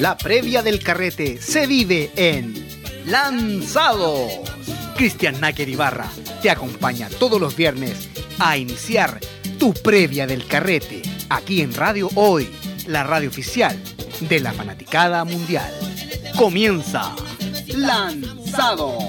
La previa del carrete se vive en Lanzados. Cristian Náquer Ibarra te acompaña todos los viernes a iniciar tu previa del carrete aquí en Radio Hoy, la radio oficial de la fanaticada mundial. Comienza Lanzados.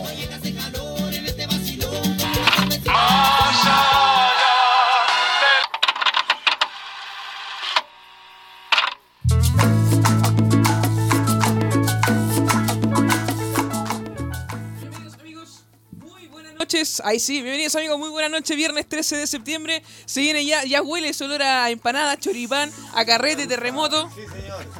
Noches. Ahí sí, bienvenidos amigos, muy buenas noches. Viernes 13 de septiembre. Se viene ya, ya huele ese olor a empanada, choripán, a carrete, terremoto.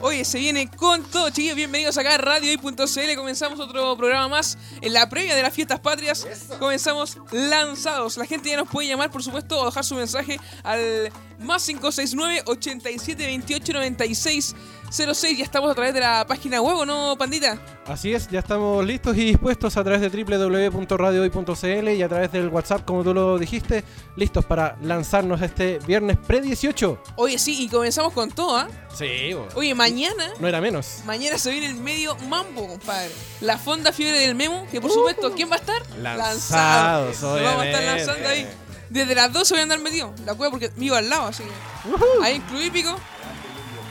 Oye, se viene con todo, chiquillos. Bienvenidos acá a radiohoy.cl. Comenzamos otro programa más en la previa de las fiestas patrias. Comenzamos lanzados. La gente ya nos puede llamar, por supuesto, o dejar su mensaje al más 569 87 28 96 06. Ya estamos a través de la página web, ¿o no, pandita? Así es, ya estamos listos y dispuestos a través de www.radiohoy.cl y a través del WhatsApp, como tú lo dijiste, listos para lanzarnos este viernes pre-18. Oye, sí, y comenzamos con todo, ¿ah? Sí, Oye, mañana. no era menos. Mañana se viene el medio mambo, compadre. La fonda fiebre del memo, que por supuesto, ¿quién va a estar? Lanzados, Lanzados. Vamos a estar lanzando ahí. Desde las 12 voy a andar metido. La cueva porque vivo al lado, así que. Ahí en Club Hípico.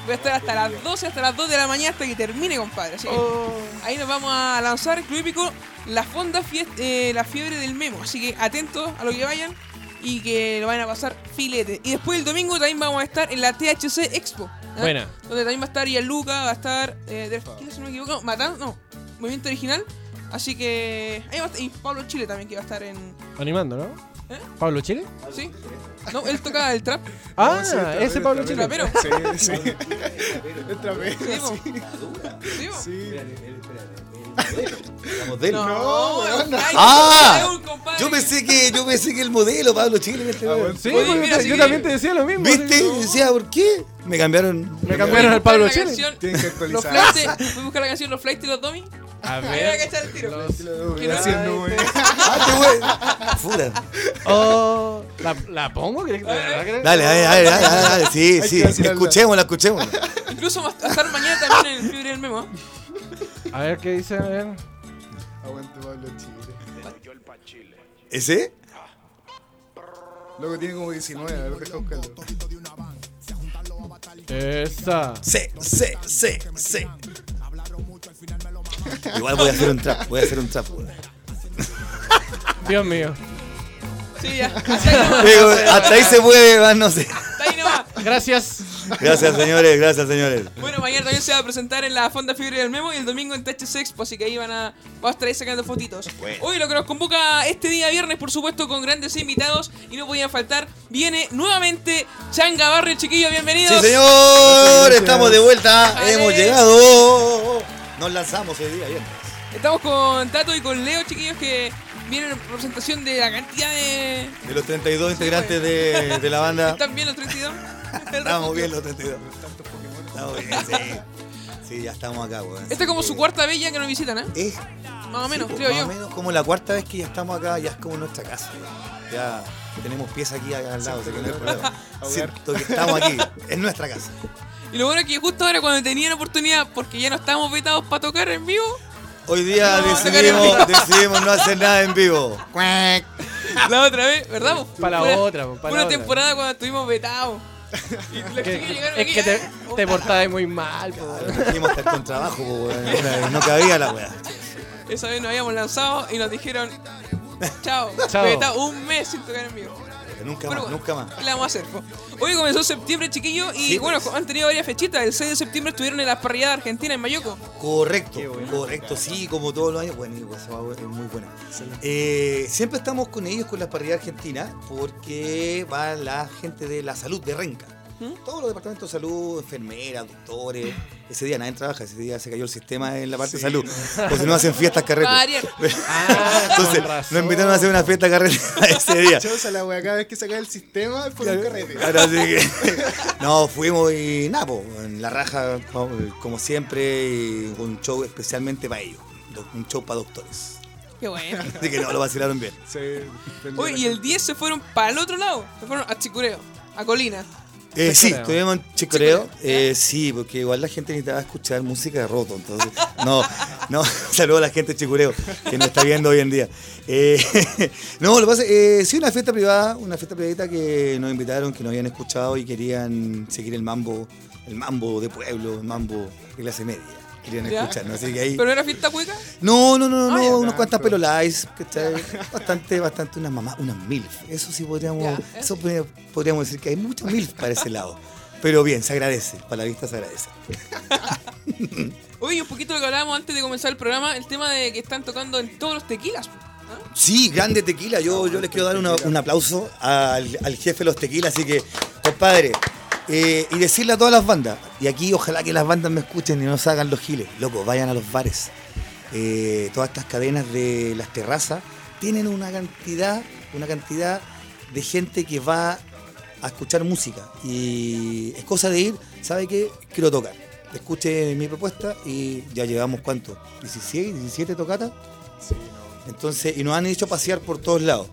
Voy a estar hasta las 12, hasta las 2 de la mañana, hasta que termine, compadre. Así que Oh. ahí nos vamos a lanzar en Club Hípico la fonda eh, la fiebre del memo. Así que atentos a lo que vayan y que lo vayan a pasar filete. Y después el domingo también vamos a estar en la THC Expo. ¿ah? Buena. Donde también va a estar Luca, va a estar. Eh, Del Faquila, si no me equivoco. Matán, no. Movimiento original. Así que. Ahí va a estar. Y Pablo Chile también, que va a estar en. Animando, ¿no? ¿Eh? ¿Pablo Chile? ¿Sí? No, él toca el trap. Ah, sí, está ese bien, Pablo está Chile. Trapero. Sí, sí. El trapero, Sí, po. sí. ¿Sí? Sí. La modelo. No, No, no. ay, Ah, Yo pensé que yo pensé que el modelo Pablo Chile este Ah, bueno. Sí, Oye, porque mira, yo que- también te decía lo mismo. ¿Viste? No. Decía, ¿por qué? Me cambiaron. Me cambiaron al Pablo Chile. Tienen que Los actualizar. flights, voy a buscar la canción Los Flights y los Dummies. A Ahí va a ver. cachar el tiro. Los- Que no- Haciendo, güey. Ah, qué bueno. Fura. Oh, ¿la, ¿La pongo? Dale, dale, dale, dale, dale, dale. Sí, Hay sí. Escuchémosla, escuchémosla. Incluso va a estar mañana también en el fiebre del memo. A ver qué dice. A ver. Aguante Pablo Chile. ¿Ese? Luego tiene como 19, a ver, deja buscarlo. Esa. Sí, sí, sí, sí. Igual voy a hacer un trap, voy a hacer un trap, weón. Dios mío. Sí, ya. Ahí. Digo, hasta ahí se puede, más no sé. Está ahí nomás. Gracias. Gracias, señores, gracias, señores. Bueno, mañana también se va a presentar en la Fonda Fiebre del Memo y el domingo en THC Expo, así que ahí van a, vamos a estar ahí sacando fotitos. Hoy lo que nos convoca este día viernes, por supuesto, con grandes invitados y no podían faltar, viene nuevamente Changa Barrio, chiquillos, bienvenidos. Sí, señor, estamos de vuelta, Vale. hemos llegado. Nos lanzamos el día viernes. Estamos con Tato y con Leo, chiquillos, que vienen en representación de la cantidad de... De los 32 integrantes de, de la banda. ¿Están bien los 32? Estamos bien los 32. Estamos bien, sí. Sí, ya estamos acá, weón. Esta es como su cuarta vez ya que nos visitan, ¿eh? Es, Más o menos, sí, creo más yo. o menos como la cuarta vez que ya estamos acá, ya es como nuestra casa. Ya tenemos pieza aquí acá al lado, que no problema. Siento que estamos aquí, es nuestra casa. Y lo bueno es que justo ahora cuando tenían oportunidad, porque ya no estamos vetados para tocar en vivo, Hoy día No, decidimos, decidimos no hacer nada en vivo. la otra vez, ¿verdad? Para la otra, para la una otra. temporada cuando estuvimos vetados. Y los Que- chiquillos llegaron es aquí, que te, te portabas muy mal, po. Dijimos estar con trabajo, po, weón. no cabía la weá. Esa vez nos habíamos lanzado y nos dijeron, chao, Chao. vetados un mes sin tocar en vivo. Nunca Bueno, más, nunca más. ¿Qué le vamos a hacer? po? Hoy comenzó septiembre, chiquillos, y Sí, bueno, pues. han tenido varias fechitas. El 6 de septiembre estuvieron en las parrilladas argentinas en Mayoco. Correcto, correcto, sí, como todos los años. Bueno, y pues, esa va- es muy buena. Eh, siempre estamos con ellos, con la parrilla argentina, porque va la gente de la salud de Renca. ¿Mm? Todos los departamentos de salud, enfermeras, doctores. Ese día nadie trabaja, ese día se cayó el sistema en la parte de salud. Si no hacen fiestas carretes. Varias. Ah, Entonces, nos invitaron a hacer una fiesta carrete ese día. Chosa la wea, cada vez que saca el sistema es por un carrete. Ahora sí que. No, fuimos y nada, po, en la raja, como siempre, y un show especialmente para ellos. Un show para doctores. Qué bueno. Así que no, lo vacilaron bien. Sí, Oye, y el 10 se fueron para el otro lado. Se fueron a Chicureo, a Colina. Eh, sí, Chicoreo. estuvimos en Chicoreo. Eh, sí, porque igual la gente necesitaba escuchar música de roto. Entonces, no, no, saludo a la gente de Chicureo que nos está viendo hoy en día. Eh, no, lo que pasa es eh, sí, una fiesta privada, una fiesta privadita que nos invitaron, que nos habían escuchado y querían seguir el mambo, el mambo de pueblo, el mambo de clase media. Querían ¿Ya? escucharnos. Así que ahí. ¿Pero no era fiesta cueca? No, no, no, no, Ah, ya. unos cuantas pelolais, ¿cachai? Bastante, bastante unas mamás, unas milf. Eso sí podríamos, Ya, eso podría- podríamos decir que hay muchas milf para ese lado. Pero bien, se agradece, para la vista se agradece. Oye, un poquito lo que hablábamos antes de comenzar el programa, el tema de que están tocando en todos los tequilas. ¿ah? Sí, grande tequila. Yo, yo les quiero dar una- un aplauso al, al jefe de los tequilas, así que, compadre, eh, y decirle a todas las bandas, y aquí ojalá que las bandas me escuchen y no se hagan los giles, loco, vayan a los bares. Eh, todas estas cadenas de las terrazas tienen una cantidad, una cantidad de gente que va a escuchar música. Y es cosa de ir, ¿sabe qué? Quiero tocar. Escuche mi propuesta y ya llevamos cuánto, 16, 17 tocatas. Sí. Entonces, y nos han hecho pasear por todos lados.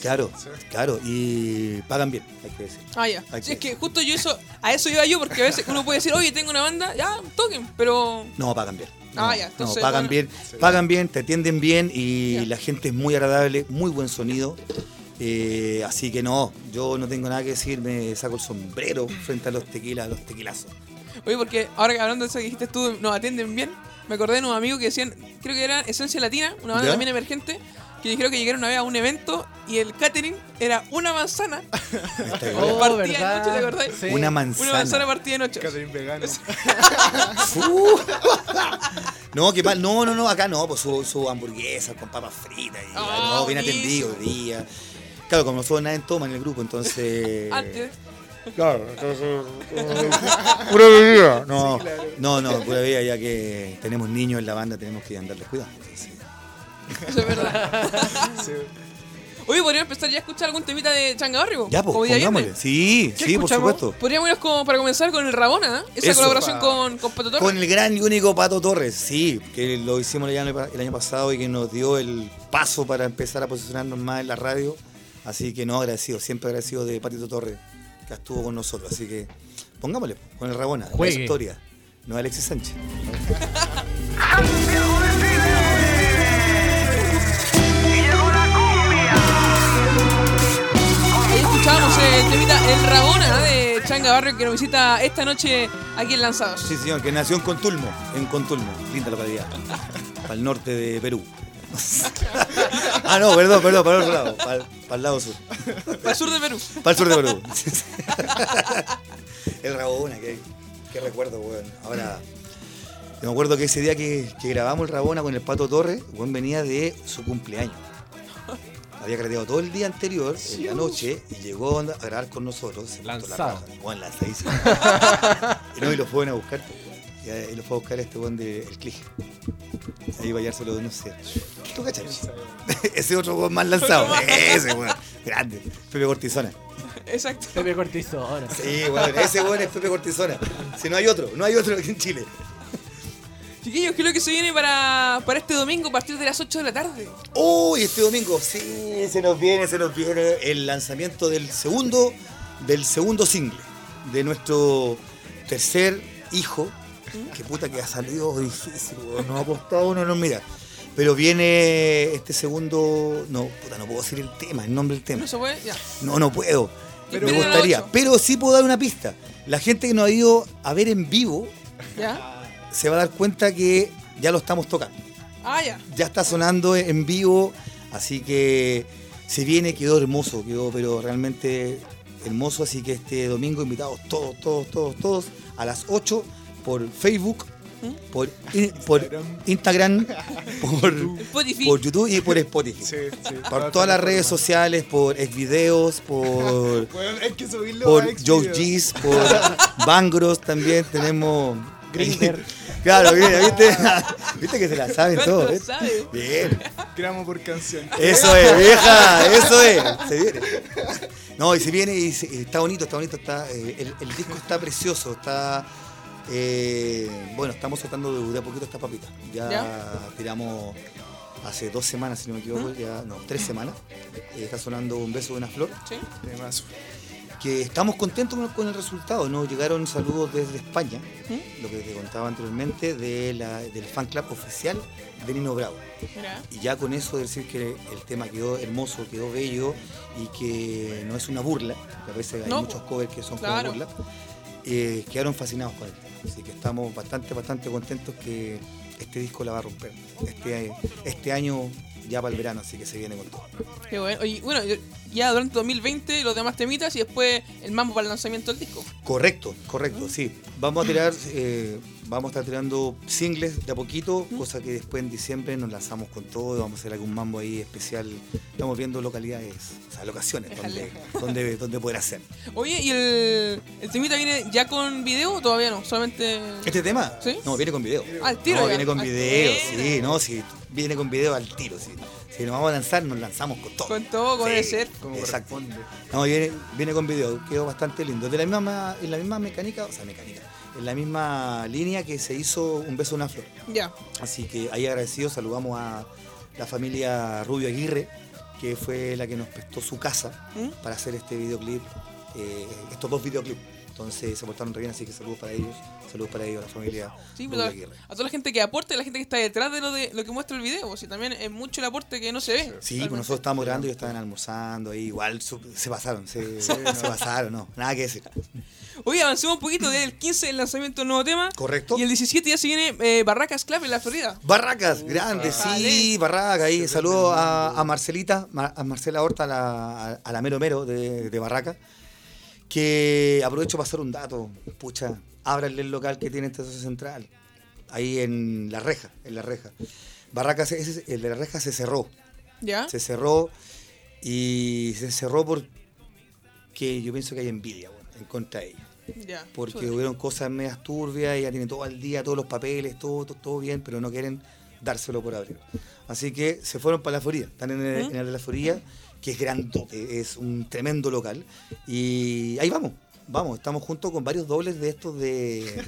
Claro, claro, y pagan bien, hay que decir. Ah, ya. Es que- justo yo eso, a eso iba yo, porque a veces uno puede decir, oye, tengo una banda, ya, toquen, pero... No, pagan bien. No, Ah, ya, entonces, no, pagan bueno. bien, pagan bien, te atienden bien y Ya. la gente es muy agradable, muy buen sonido. Eh, así que no, yo no tengo nada que decir, me saco el sombrero frente a los tequilas, a los tequilazos. Oye, porque ahora que hablando de eso que dijiste tú, nos atienden bien, me acordé de unos amigos que decían, creo que era Esencia Latina, una banda ¿Ya? también emergente, que dijeron que llegaron una vez a un evento y el catering era una manzana, Oh, partida de ¿verdad? noche, ¿te acordáis? Sí. Una una manzana manzana. partida en ocho. Catherine vegano. Uh. No, qué mal. No, no, no, acá no, pues su, su hamburguesa con papas fritas. Y, Ah, no, bien atendido día. Claro, como nosotros nadie toma en el grupo, entonces. Antes. Claro, entonces. pura bebida. No, Sí, claro. no, no, pura bebida, ya que tenemos niños en la banda, tenemos que andarles. Eso es verdad. Sí. Oye, podríamos empezar ya a escuchar algún temita de Changabarrio. Ya, pues, pongámosle. Sí, ¿Qué sí, por supuesto. Podríamos irnos como para comenzar con el Rabona, ¿eh? Esa Eso. colaboración con, con Pato Torres. Con el gran y único Pato Torres, sí, que lo hicimos el año, el año pasado y que nos dio el paso para empezar a posicionarnos más en la radio. Así que no, agradecido, siempre agradecido de Patito Torres, que estuvo con nosotros. Así que pongámosle con el Rabona, la Juegue. historia, no Alexis Sánchez. Ahí escuchábamos el temita El Rabona ¿eh? de Changa Barrio que nos visita esta noche aquí en Lanzados. Sí, señor, que nació en Contulmo, en Contulmo, linda localidad, para el norte de Perú. ah, no, perdón, perdón, para el otro lado, para, para el lado sur. Para el sur de Perú. Para el sur de Perú. el Rabona, qué, qué recuerdo, weón. Ahora, yo me acuerdo que ese día que, que grabamos el Rabona con el Pato Torres, weón venía de su cumpleaños. Había carreteado todo el día anterior, en la noche, y llegó a grabar con nosotros. se la Lanzado. raja, weón, lanzadísimo. y no, y lo fueron a buscar. Y, y lo fue a buscar este weón de El Clige. Ahí va a hallárselo de no sé. ¿Tú cachai? Ese otro weón más lanzado. Ese weón. Grande. Pepe Cortisona. Exacto. Pepe Cortizona. Sí, weón. Ese weón es Pepe Cortisona. Si no hay otro, no hay otro aquí en Chile. Chiquillos, ¿qué es lo que se viene para, para este domingo a partir de las 8 de la tarde? Uy, este domingo, sí, se nos viene, se nos viene el lanzamiento del segundo, del segundo single de nuestro tercer hijo. Que puta que ha salido difícil, weón. Nos ha costado uno, no mira. Pero viene este segundo. No, puta, no puedo decir el tema, el nombre del tema. ¿No se puede? Ya. No, no puedo. Pero me gustaría. Pero sí puedo dar una pista. La gente que nos ha ido a ver en vivo ¿Ya? se va a dar cuenta que ya lo estamos tocando. Ah, ya. Ya está sonando en vivo, así que se viene, quedó hermoso, quedó pero realmente hermoso, así que este domingo invitados todos, todos, todos, todos a las 8 por Facebook, por, in- por Instagram, por, Spotify. por YouTube y por Spotify. Sí, sí. Por todas las redes sociales, por Xvideos, por, Bueno, hay que subirlo por a Joe. G's, por Bangros también tenemos. Grindr. Claro, mira, ¿viste? ¿Viste que se la saben ¿Cuánto todos? ¿viste? sabe? Bien. Gramo por canción. Eso es, vieja, eso es. Se viene. No, y se viene y se- está bonito, está bonito, está, eh, el, el disco está precioso, está. Eh, bueno, estamos soltando de, de a poquito esta papita. Ya, ¿Ya? tiramos hace dos semanas, si no me equivoco, ya, no, tres semanas. Eh, está sonando Un beso de una flor. Sí. Que estamos contentos con, con el resultado. Nos llegaron saludos desde España, ¿Mm? lo que te contaba anteriormente, de la- del fan club oficial de Nino Bravo. Mira. Y ya con eso decir que el tema quedó hermoso, quedó bello y que no es una burla, que a veces hay No, muchos covers que son claro. como burla, eh, quedaron fascinados con el tema. Así que estamos bastante, bastante contentos que este disco la va a romper. Este, este año ya para el verano, así que se viene con todo. Qué bueno. Oye, bueno, ya durante 2020 los demás temitas y después el mambo para el lanzamiento del disco. Correcto, correcto, sí. Vamos a tirar, eh, vamos a estar tirando singles de a poquito, cosa que después en diciembre nos lanzamos con todo, vamos a hacer algún mambo ahí especial. Estamos viendo localidades, o sea, locaciones donde, donde, donde poder hacer. Oye, ¿y el, el temita viene ya con video o todavía no? Solamente. ¿Este tema? ¿Sí? No, viene con video. Al tiro No, ya. viene con video, sí, no, sí, viene con video al tiro, sí. Si nos vamos a lanzar, nos lanzamos con todo. Con todo, como Sí, debe ser. Como Exacto. No, viene, viene con video, quedó bastante lindo. De la misma, en la misma mecánica, o sea, mecánica, en la misma línea que se hizo Un beso, una flor. Ya. Así que ahí agradecidos, saludamos a la familia Rubio Aguirre, que fue la que nos prestó su casa ¿Mm? para hacer este videoclip, eh, estos dos videoclips. Entonces se portaron re bien, así que saludos para ellos, saludos para ellos, la familia Sí, Rubio pero a, Aguirre. a toda la gente que aporta y a la gente que está detrás de lo de lo que muestra el video, si también es mucho el aporte que no se ve. Sí, pues nosotros estábamos grabando y ellos estaban almorzando ahí, igual su- se pasaron, se, se pasaron, no, nada que decir. Oye, avancemos un poquito del 15 el lanzamiento del nuevo tema. Correcto. Y el 17 ya se viene eh, Barracas Club en la Florida. Barracas, grande, sí. Barracas, ahí. Saludos a, a Marcelita, Ma- a Marcela Horta, a la, a- a la mero mero de, de Barracas, que aprovecho para hacer un dato, pucha, ábranle el local que tiene Estación Central, ahí en La Reja, en La Reja. Barracas, ese- el de La Reja se cerró, ¿Ya? se cerró y se cerró porque yo pienso que hay envidia, bueno, en contra de ella Porque hubieron cosas medias turbias, ella tiene todo al día, todos los papeles, todo, todo, todo bien, pero no quieren dárselo por abrir. Así que se fueron para la Florida, están en el, ¿Mm? en la Florida, que es grandote, es un tremendo local, y ahí vamos, vamos, estamos juntos con varios dobles de estos de,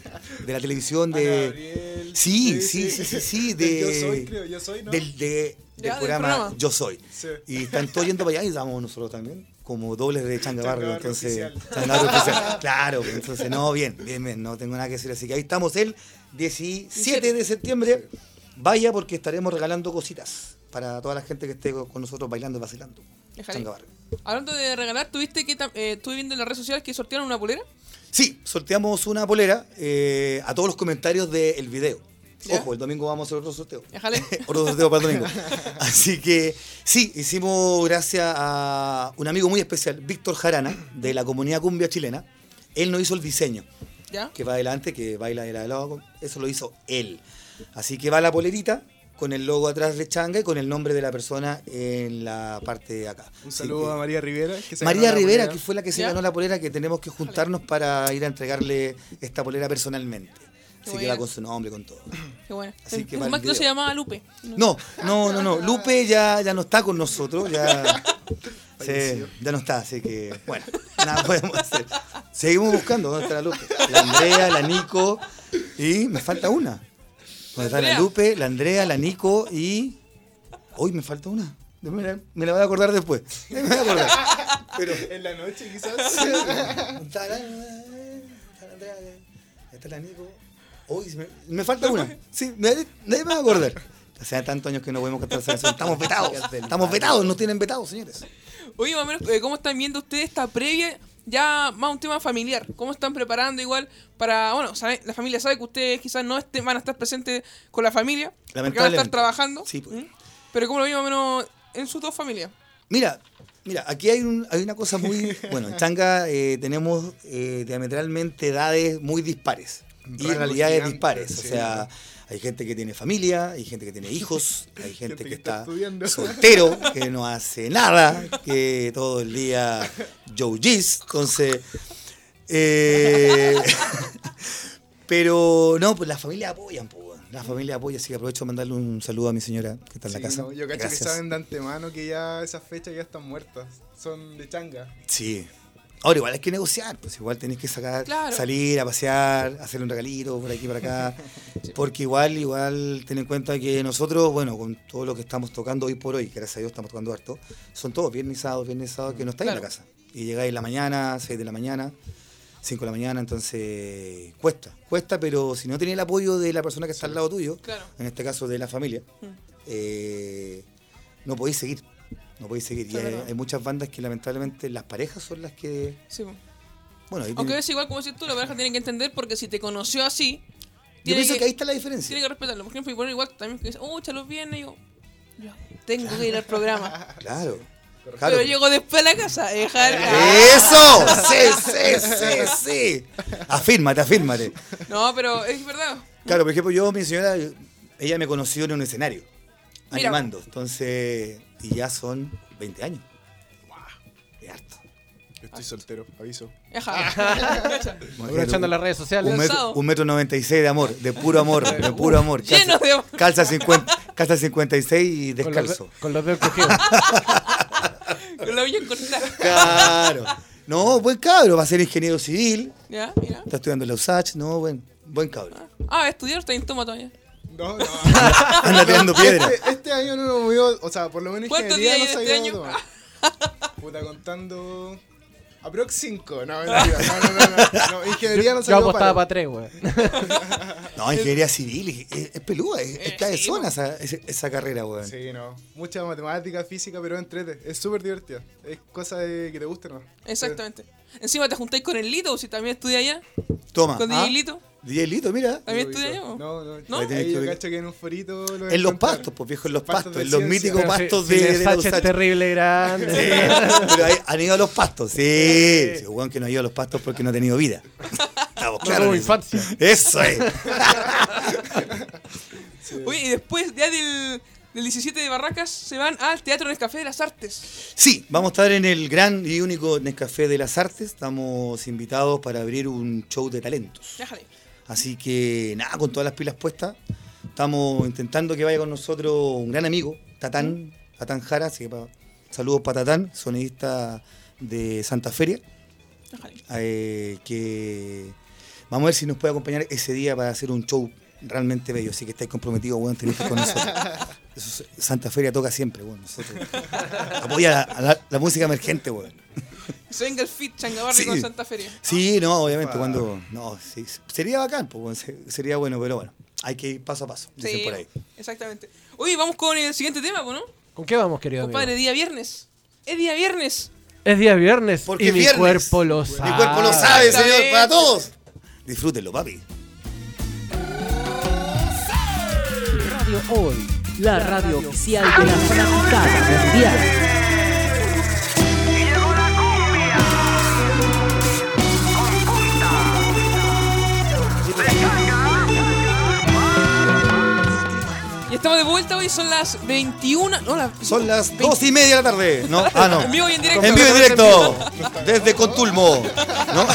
de la televisión, Ana de... Gabriel. Sí, sí, sí, sí, sí, de... Yo soy, creo, yo soy, ¿no? Del, de- Ya, del del programa, programa. Yo Soy. Sí. Y están todos yendo para allá y vamos nosotros también, como dobles de Changa Barrio. Entonces, oficial. Claro, pues, entonces, no, bien, bien, bien, no tengo nada que decir. Así que ahí estamos el 17 de septiembre. Vaya porque estaremos regalando cositas para toda la gente que esté con nosotros bailando y vacilando. Déjale. Changa Barrio. Hablando de regalar, ¿tuviste que eh, estuve viendo en las redes sociales que sortearon una polera? Sí, sorteamos una polera eh, a todos los comentarios del video. ¿Ya? Ojo, el domingo vamos a hacer otro sorteo. Déjale. Otro sorteo para el domingo. Así que sí, hicimos gracias a un amigo muy especial, Víctor Jarana, de la comunidad cumbia chilena. Él nos hizo el diseño, ¿Ya? que va adelante, que baila de la lado. Eso lo hizo él. Así que va la polerita con el logo atrás de Changa y con el nombre de la persona en la parte de acá. Un saludo que- a María Rivera. que se María Rivera, que fue la que se ¿Ya? ganó la polera, que tenemos que juntarnos para ir a entregarle esta polera personalmente. Qué Así que buena. va con su nombre, con todo. Qué bueno. Así que más que no se llamaba Lupe. No, no, no, no. Lupe ya, ya no está con nosotros, ya, se- ya no está, así que, bueno, nada podemos hacer. Seguimos buscando dónde está la Lupe. La Andrea, la Nico y me falta una. ¿Dónde está la. Lupe, la Andrea, la Nico y. Hoy me falta una. Me la, me la voy a acordar después. Me voy a acordar. Pero. En la noche, quizás. Está la Andrea, está la Nico. Hoy me, me falta una. Sí, nadie me va a acordar. Hace tantos años que no podemos cantar esa canción. Estamos vetados. Estamos vetados, nos tienen vetados, señores. Oye, más o menos, eh, ¿cómo están viendo ustedes esta previa? Ya más un tema familiar. ¿Cómo están preparando igual para, bueno, sabe- la familia sabe que ustedes quizás no estén, van a estar presentes con la familia, porque van a estar trabajando. Sí, pues. ¿Mm? Pero ¿cómo lo ven más o menos en sus dos familias? Mira, mira, aquí hay, un- hay una cosa muy. Bueno, en Changa eh, tenemos eh, diametralmente edades muy dispares. Y Rangos realidades dispares. O sí. sea, hay gente que tiene familia, hay gente que tiene hijos, hay gente, Gente que, que está estudiando. soltero, que no hace nada, que todo el día Joe G's. Entonces. eh, pero no, pues las familias apoyan, pues. La familia apoya, así que aprovecho de mandarle un saludo a mi señora que está en la casa. no, yo cacho que saben de antemano que ya esas fechas ya están muertas. Son de changa. Sí. Ahora igual hay que negociar, pues igual tenés que sacar, Claro. salir a pasear, hacer un regalito por aquí, por acá. Porque igual, igual ten en cuenta que nosotros, bueno, con todo lo que estamos tocando hoy por hoy, que gracias a Dios estamos tocando harto, son todos viernes sábados, viernes sábados que no estáis en la casa. Y llegáis en la mañana, 6 de la mañana, 5 de la mañana, entonces cuesta, cuesta, pero si no tenés el apoyo de la persona que está al lado tuyo, Claro. en este caso de la familia, Mm. eh, no podéis seguir. No podéis seguir. Y hay, muchas bandas que lamentablemente las parejas son las que. Sí. Bueno, Aunque tiene- es igual como decís tú, la pareja tiene que entender porque si te conoció así, yo pienso que, que ahí está la diferencia. tiene que respetarlo. Por ejemplo, y bueno, igual también que dice, oh, los viernes, y yo, tengo que ir al programa. Claro. claro. Pero llego después a la casa dejar. ¡Eso! Sí, sí, sí, sí. Afírmate, afírmate. No, pero es verdad. Claro, por ejemplo, yo, mi señora, ella me conoció en un escenario, Mira. animando. Entonces, y ya son 20 años. Es harto. Yo estoy soltero, aviso. Aprovechando las redes sociales. Un metro, un metro 96 de amor, de puro amor, de puro amor. Lleno de amor. Calza, 50, calza 56 y Con los, descalzo. de- con los dedos cogidos. Con la uña cortada. Claro. No, buen cabro, va a ser ingeniero civil. Ya, mira. Está estudiando en la USACH, no, buen, buen cabro. Ah, estudiar está en toma todavía. No, no. Anda tirando piedra. Este, este año no nos movió, o sea, por lo menos ¿Cuántos ingeniería días no se de había este. Puta, contando. Aprox 5, no, mentira. No, no, no, no, no, Ingeniería no se Yo apostaba para paro. tres, weón. No, ingeniería civil, es, es peluda, es, es Eh, esa, esa carrera, weón. Sí, no. Mucha matemática, física, pero entrete. Es súper divertida. Es cosa de que te guste, ¿no? Exactamente. Encima te juntáis con el Lito, si también estudia allá. Toma. Con ¿ah? DJ Lito. DJ Lito, mira. ¿También estudia allá? No, no. ¿No? Ahí yo cacho que en un forito lo En los pastos, pues viejo, en los Pastos pastos, de en los míticos Pero pastos si de, de USACH. terrible grande. Sí, pero ahí han ido a los pastos, sí. Sí, weón que no ha ido a los pastos porque no ha tenido vida. Estamos No eso. infancia. Eso es. Oye, y después ya del, del 17 de Barracas se van al Teatro Nescafé de las Artes. Sí, vamos a estar en el gran y único Nescafé de las Artes. Estamos invitados para abrir un show de talentos. Déjale. Así que nada, con todas las pilas puestas. Estamos intentando que vaya con nosotros un gran amigo, Tatán, Tatán Jara. Así que pa- saludos para Tatán, sonidista de Santa Feria. Déjale. eh, que vamos a ver si nos puede acompañar ese día para hacer un show realmente bello. Así que estáis comprometidos, weón, tenéis que ir con nosotros. Eso Santa Feria toca siempre, weón. Nosotros. Apoya la, a la- la música emergente, weón. Que se venga el fit Changabarri Sí. con Santa Feria. Sí, no, obviamente, cuando. No, sí, sería bacán, pues, sería bueno, pero bueno, hay que ir paso a paso, dicen Sí, por ahí. exactamente. Oye, vamos con el siguiente tema, ¿no? ¿Con qué vamos, querido amigo? Compadre, día viernes. Es día viernes. Es día viernes Porque y mi viernes. cuerpo lo sabe. Mi cuerpo lo sabe, señor, para todos. Disfrútenlo, papi. Radio Hoy, la radio oficial de la fanaticada mundial. Y estamos de vuelta hoy, son las 21. No, las. Son las dos y media de la tarde. No, ah, no. En vivo y en directo. En vivo y en directo. Desde Contulmo. ¿No?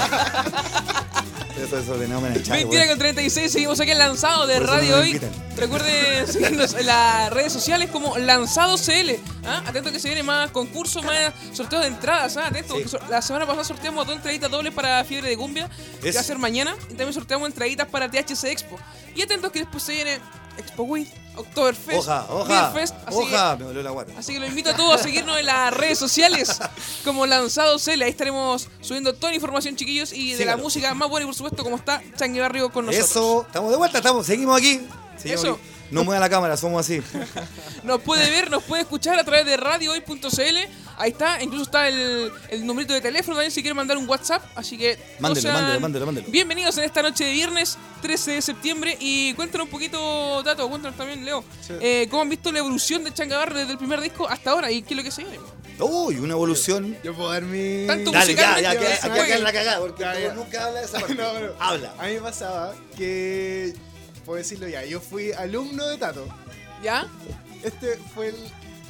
Eso, eso, de no me echar, 21 con 36, seguimos aquí en Lanzado de Radio no Hoy. Recuerden seguirnos en las redes sociales como Lanzado CL. ¿ah? Atento que se viene más concursos, más sorteos de entradas. ¿ah? Atento, Sí. la semana pasada sorteamos dos entraditas dobles para Fiebre de Cumbia, que Es- va a ser mañana. Y también sorteamos entraditas para THC Expo. Y atentos que después se viene Expo Weed, Oktoberfest, Oja, oja. Beer Fest, así que- me la guata. Así que los invito a todos a seguirnos en las redes sociales como Lanzado CL. Ahí estaremos subiendo toda la información, chiquillos, y de la música más buena y por supuesto como está Changue Barrio con nosotros. Eso, estamos de vuelta, estamos, seguimos aquí. Seguimos Eso. aquí. No mueva la cámara, somos así. Nos puede ver, nos puede escuchar a través de radiohoy.cl. Ahí está, incluso está el, el numerito de teléfono también si quiere mandar un WhatsApp. Así que Mándelo, sean mándelo, mándelo, mándelo. bienvenidos en esta noche de viernes 13 de septiembre. Y cuéntanos un poquito, Tato, cuéntanos también, Leo, Sí. eh, cómo han visto la evolución de Changabarro desde el primer disco hasta ahora y qué es lo que se viene. Uy, una evolución. Yo puedo dar mi. Tanto Dale, ya, ya, que queda la cagada, porque Ya, ya. nunca habla de esa parte. No, no. Habla. A mí me pasaba que. Puedo decirlo ya, yo fui alumno de Tato. ¿Ya? Este fue el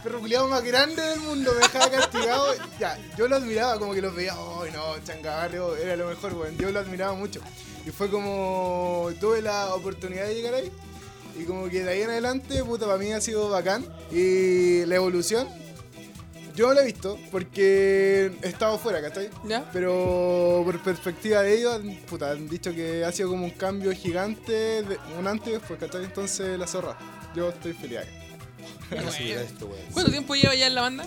perro culiado más grande del mundo, me dejaba castigado. Ya, yo lo admiraba, como que los veía, ¡ay no! Changabarrio era lo mejor, weón. Yo lo admiraba mucho. Y fue como. Tuve la oportunidad de llegar ahí. Y como que de ahí en adelante, puta, para mí ha sido bacán. Y la evolución, yo no la he visto porque he estado fuera, ¿cachai? ¿Ya? Pero por perspectiva de ellos, han- puta, han dicho que ha sido como un cambio gigante, de, un antes y después, ¿cachai? Entonces la zorra. Yo estoy feliz acá. ¿Cuánto tiempo lleva ya en la banda?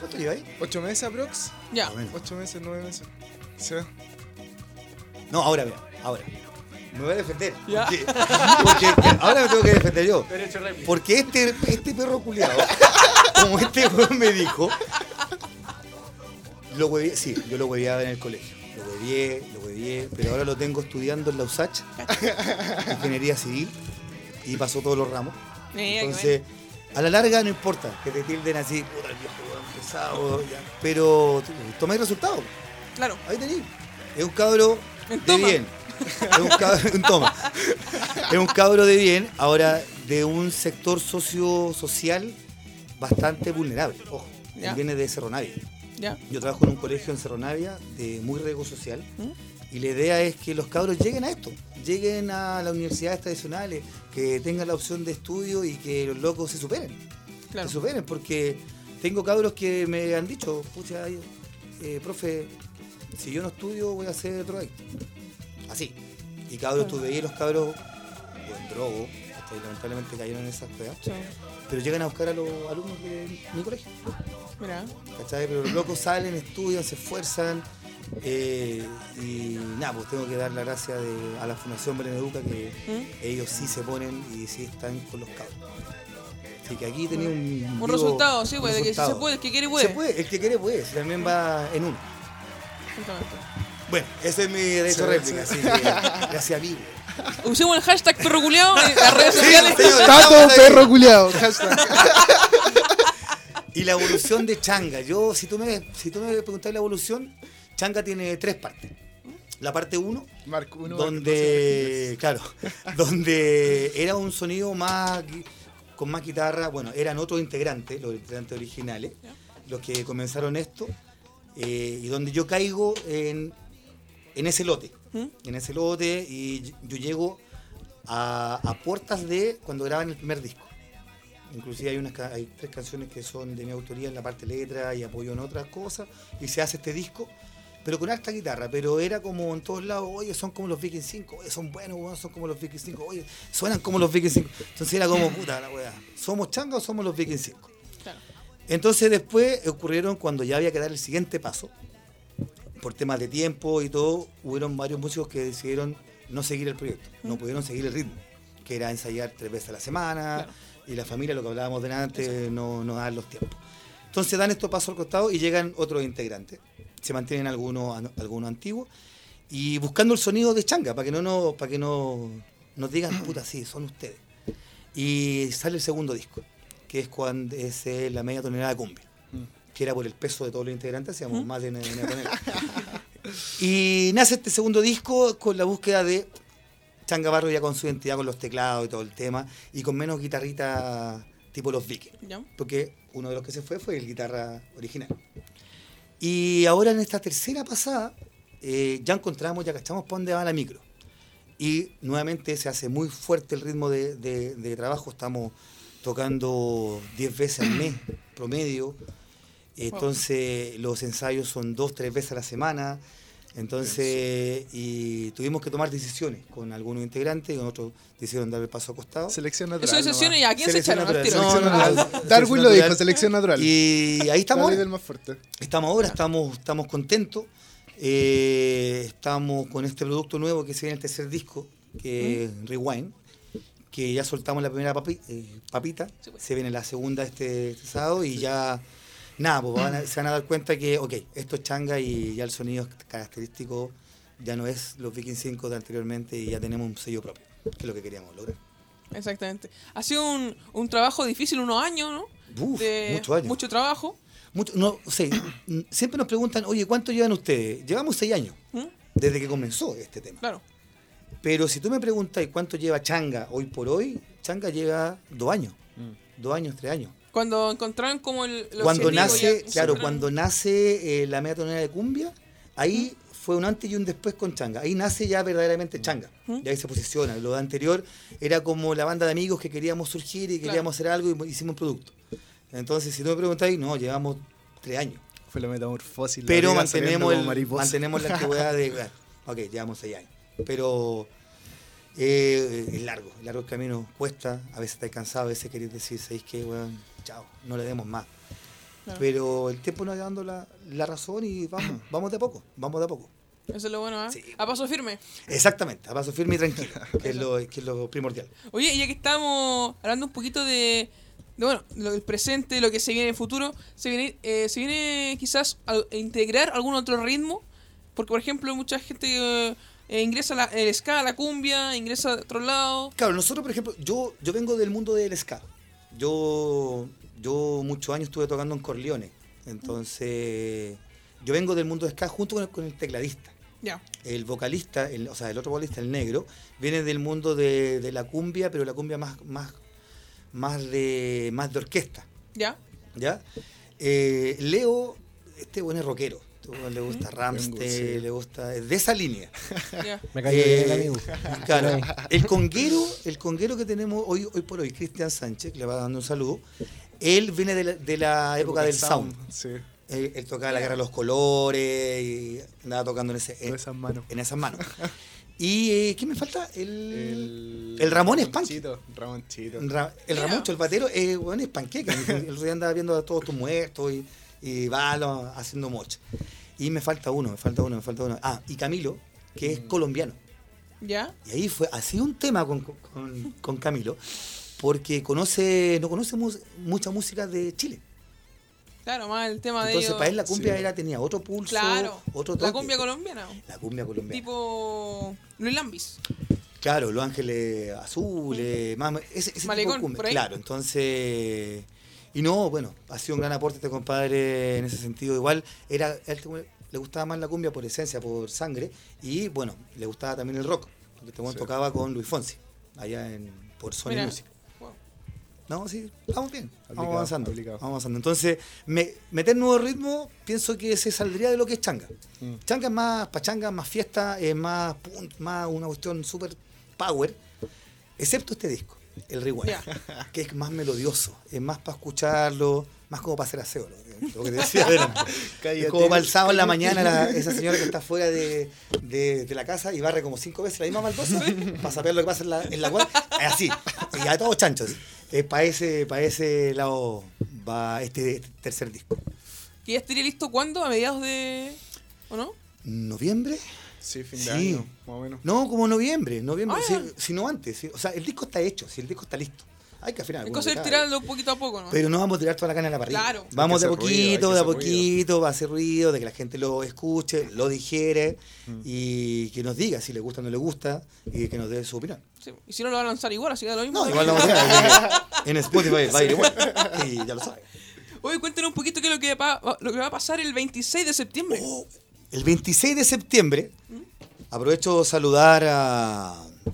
¿Cuánto lleva ahí? ¿Ocho meses aprox? Ya. Ocho meses, nueve meses. Sí. No, ahora vean, ahora. Me voy a defender. Porque, porque ahora me tengo que defender yo. Porque este, este perro culiado, como este weón me dijo, lo huevié, sí, yo lo hueveaba en el colegio. Lo huevié, lo huevié, pero ahora lo tengo estudiando en la USACH, Ingeniería Civil, y pasó todos los ramos. Entonces, a la larga no importa que te tilden así, puta el viejo pesado, ya, pero toma el resultado. Claro. Ahí tení. Es un cabro de bien. Es un cabro, en toma. Es un cabro de bien, ahora de un sector socio-social bastante vulnerable. Ojo, él viene de Cerro Navia. Ya. Yo trabajo en un colegio en Cerro Navia de muy riesgo social. ¿Mm? Y la idea es que los cabros lleguen a esto, lleguen a las universidades tradicionales, que tengan la opción de estudio y que los locos se superen Claro. se superen, porque tengo cabros que me han dicho, pucha, eh, profe, si yo no estudio voy a ser drogadicto. Así. Y cabros, tú veías los cabros en drogo, hasta ahí lamentablemente cayeron en esas cosas, Sí. pero llegan a buscar a los alumnos de mi colegio. Mira. ¿Cachai? Pero los locos salen, estudian, se esfuerzan. eh, y nada, pues tengo que dar la gracia de- a la Fundación Belén Educa que ¿Mm? ellos sí se ponen y sí están con los cabros. Así que aquí tenía un. Un resultado, sí, un pues, de que si se puede, el que quiere puede. Se puede, el que quiere puede, también va en uno. Exactamente. Bueno, ese es mi derecho a réplica, así que gracias a mí. Usemos el hashtag perro culiao en las redes Sí, sociales. Tato perro. Hashtag. Y la evolución de Changa. Yo, si tú me, si tú me preguntas la evolución, Changa tiene tres partes. La parte uno, Marco uno. donde, claro, donde era un sonido más con más guitarra, bueno, eran otros integrantes, los integrantes originales, los que comenzaron esto, eh, y donde yo caigo en, en ese lote, ¿Mm? en ese lote, y yo llego a, a puertas de cuando graban el primer disco. Inclusive hay, unas, hay tres canciones que son de mi autoría en la parte letra y apoyo en otras cosas, y se hace este disco pero con alta guitarra, pero era como en todos lados, oye, son como los Vikings 5, oye, son buenos, son como los Vikings 5, oye, suenan como los Vikings 5. Entonces era como, puta la weá, ¿somos changa o somos los Vikings 5? Entonces después ocurrieron cuando ya había que dar el siguiente paso, por temas de tiempo y todo, hubieron varios músicos que decidieron no seguir el proyecto, no pudieron seguir el ritmo, que era ensayar tres veces a la semana, Claro. y la familia, lo que hablábamos delante, no, no dan los tiempos. Entonces dan estos pasos al costado y llegan otros integrantes. Se mantienen algunos, algunos antiguos y buscando el sonido de changa para que no, no, para que no nos digan, puta, sí, son ustedes. Y sale el segundo disco, que es cuando es eh, la media tonelada de cumbia, que era por el peso de todos los integrantes, hacíamos más de media tonelada. y nace este segundo disco con la búsqueda de Changa Barro ya con su identidad, con los teclados y todo el tema, y con menos guitarrita tipo los Vikings ¿Ya? porque uno de los que se fue fue el guitarra original. Y ahora en esta tercera pasada, eh, ya encontramos, ya cachamos para dónde va la micro. Y nuevamente se hace muy fuerte el ritmo de, de- de trabajo, estamos tocando 10 veces al mes promedio, entonces los ensayos son dos, tres veces a la semana, entonces, y tuvimos que tomar decisiones con algunos integrantes, y con otros decidieron dar el paso acostado. Selección natural. Eso de nomás. sesiones, ¿a quién se Selección echaron natural. No, no, no, Ah, selección Darwin lo dijo, selección natural. Y ahí estamos. Del más fuerte. Estamos ahora, estamos, estamos contentos. Eh, estamos con este producto nuevo que se viene el tercer disco, que es Rewind, que ya soltamos la primera papi- eh, papita, Sí, pues. se viene la segunda este, este sábado y ya, nada, pues van a- se van a dar cuenta que, ok, esto es changa y ya el sonido es característico, ya no es los Viking 5 de anteriormente y ya tenemos un sello propio, que es lo que queríamos lograr. Exactamente. Ha sido un, un trabajo difícil, unos años, ¿no? Uf, De muchos años. Mucho trabajo. Mucho- no, o sea, siempre nos preguntan, oye, ¿cuánto llevan ustedes? Llevamos seis años, ¿Mm? desde que comenzó este tema. Claro. Pero si tú me preguntas cuánto lleva Changa hoy por hoy, Changa lleva dos años. Dos años, tres años. Cuando encontraron como el. el Cuando nace, ya claro, cuando nace eh, la media tonelada de cumbia, ahí fue un antes y un después con Changa. Ahí nace ya verdaderamente Changa. ¿Mm? Y ahí se posiciona. Lo anterior era como la banda de amigos que queríamos surgir y Claro. queríamos hacer algo y hicimos un producto. Entonces, si tú me preguntáis, no, llevamos tres años. Fue la metamorfosis. la Pero saliendo mantenemos, el- mantenemos la antigüedad de. ok, llevamos seis años. Pero eh, es largo, es largo el camino, cuesta. A veces estás cansado, a veces querés decir, ¿sabéis qué, weón? Chao, no le demos más. pero el tiempo nos va dando la, la razón y vamos, vamos de a poco, vamos de a poco. Eso es lo bueno. Sí. A paso firme. Exactamente, a paso firme y tranquilo, que es lo, que es lo primordial. Oye, ya que estamos hablando un poquito de, de, bueno, lo del presente, lo que se viene en el futuro, ¿se viene, eh, ¿se viene quizás a, a integrar algún otro ritmo? Porque, por ejemplo, mucha gente eh, ingresa la, el ska, la cumbia, ingresa de otro lado. Claro, nosotros, por ejemplo, yo, yo vengo del mundo del ska. Yo, yo muchos años estuve tocando en Corleone. Entonces, yo vengo del mundo del ska junto con el, con el tecladista. Ya. El vocalista, el- o sea, el otro vocalista, el negro, viene del mundo de, de la cumbia, pero la cumbia más, más, más, de, más de orquesta. ¿Ya? ¿Ya? Eh, Leo, este bueno es rockero. Le gusta Ramstein, sí. le gusta. es de esa línea. Me cayó bien el Eh, amigo. Claro, el conguero, el conguero que tenemos hoy, hoy por hoy, Cristian Sánchez, que le va dando un saludo, él viene de la, de la época del sound. Sí, Él, él tocaba la guerra de los colores y andaba tocando en, ese, en, todas esas manos. en esas manos. ¿Y eh, qué me falta? El, El, el Ramón es. Ramonchito, Ramonchito. Ra- el. Ramoncho, el batero, eh, bueno, es panqueca. El otro día andaba viendo a todos tus muertos y, y haciendo mocha. Y me falta uno, me falta uno, me falta uno. Ah, y Camilo, que Mm. es colombiano. ¿Ya? Y ahí fue, ha sido un tema con, con- con Camilo, porque conoce, no conoce mu- mucha música de Chile. Claro, más el tema de Entonces para él la cumbia Sí. era, tenía otro pulso, Claro. otro la cumbia colombiana. La cumbia colombiana. Tipo Luis Lambis. Claro, Los Ángeles Azules, más, ese, ese tipo de cumbia. por ahí. Claro, entonces... Y no, bueno, ha sido un gran aporte este compadre en ese sentido. Igual era a él le gustaba más la cumbia por esencia, por sangre, y bueno, le gustaba también el rock, porque este Sí. tocaba con Luis Fonsi, allá en, por Sony Mira. Music. Wow. No, sí, vamos bien, vamos Aplicado, avanzando, aplicado. vamos avanzando. Entonces, me- meter nuevo ritmo, pienso que se saldría de lo que es changa. Mm. Changa es más pachanga, más fiesta, es más, más una cuestión súper power, excepto este disco, el Rewind, que es más melodioso, es más para escucharlo, más como para hacer aseo, lo que, te decía. Cállate. Como para el sábado en la mañana la- esa señora que está fuera de, de- de la casa y barre como cinco veces la misma maldosa para saber lo que pasa en la, en la cual. Es así. Y a todos chanchos. Es para ese, para ese lado va este, este tercer disco. ¿Que ya estaría listo cuándo? ¿A mediados de. ¿O no? ¿Noviembre? Sí, fin Sí. de año, más o menos. No, como noviembre, noviembre, Ah, si, ya. si no antes. sí. O sea, el disco está hecho, si el disco está listo. Hay que afinar. Es cosa de tirando poquito a poco, ¿no? Pero no vamos a tirar toda la cana a la parrilla. Claro. Vamos de a ruido, poquito, de a ruido. poquito, va a hacer ruido, de que la gente lo escuche, lo digiere Mm. y que nos diga si le gusta o no le gusta y que nos dé su opinión. Sí. Y si no lo van a lanzar igual, así que da lo mismo. No, igual lo vamos a hacer. En Spotify va a ir igual. Y ya lo saben. Oye, cuéntenos un poquito qué es lo que, va, lo que va a pasar el 26 de septiembre. Oh, el 26 de septiembre, aprovecho saludar a,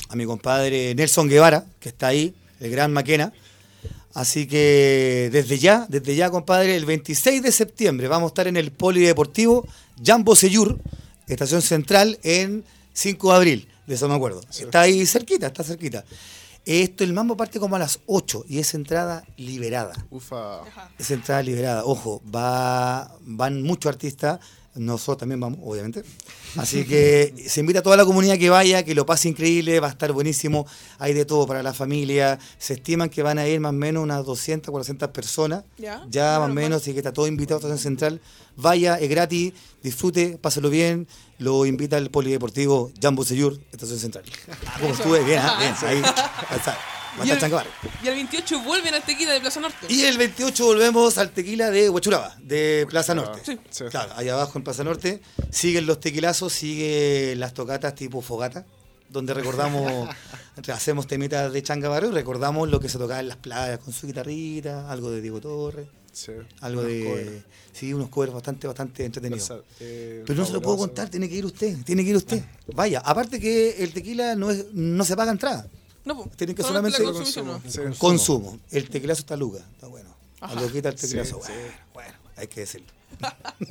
a mi compadre Nelson Guevara, que está ahí, el gran Maquena. Así que desde ya, desde ya, compadre, el 26 de septiembre vamos a estar en el Polideportivo Jambo Seyur, estación central, en 5 de abril, de eso me acuerdo. Está ahí cerquita, está cerquita. Esto, el mambo parte como a las 8 y es entrada liberada. Ufa. Es entrada liberada. Ojo, va, van muchos artistas. Nosotros también vamos, obviamente. Así que se invita a toda la comunidad que vaya, que lo pase increíble, va a estar buenísimo. Hay de todo para la familia. Se estiman que van a ir más o menos unas 200, 400 personas. Ya. Ya más o menos, así que está todo invitado a Estación Central. Vaya, es gratis, disfrute, páselo bien. Lo invita el Polideportivo Jambo Seyur, Estación Central. Ah, como estuve, bien, ah, bien. Ahí, ahí está. Va a Y el, y el 28 vuelven al Tequila de Plaza Norte. Y el 28 volvemos al tequila de Huachuraba, de Plaza Norte. Sí. Sí. Claro, allá abajo en Plaza Norte. Siguen los tequilazos, siguen las tocatas tipo fogata, donde recordamos, hacemos temitas de Changa Barrio y recordamos lo que se tocaba en las playas con su guitarrita, algo de Diego Torres, Sí. algo de. covers. Sí, unos covers bastante, bastante entretenidos. Eh, Pero no se lo puedo contar, tiene que ir usted, tiene que ir usted. Vaya, aparte que el tequila no, es, no se paga entrada. No, po. Tienen que la solamente-. Consumo. El tequilazo está luga, está bueno. A Ajá. lo quita el tequilazo, Sí, bueno, sí. bueno, hay que decirlo.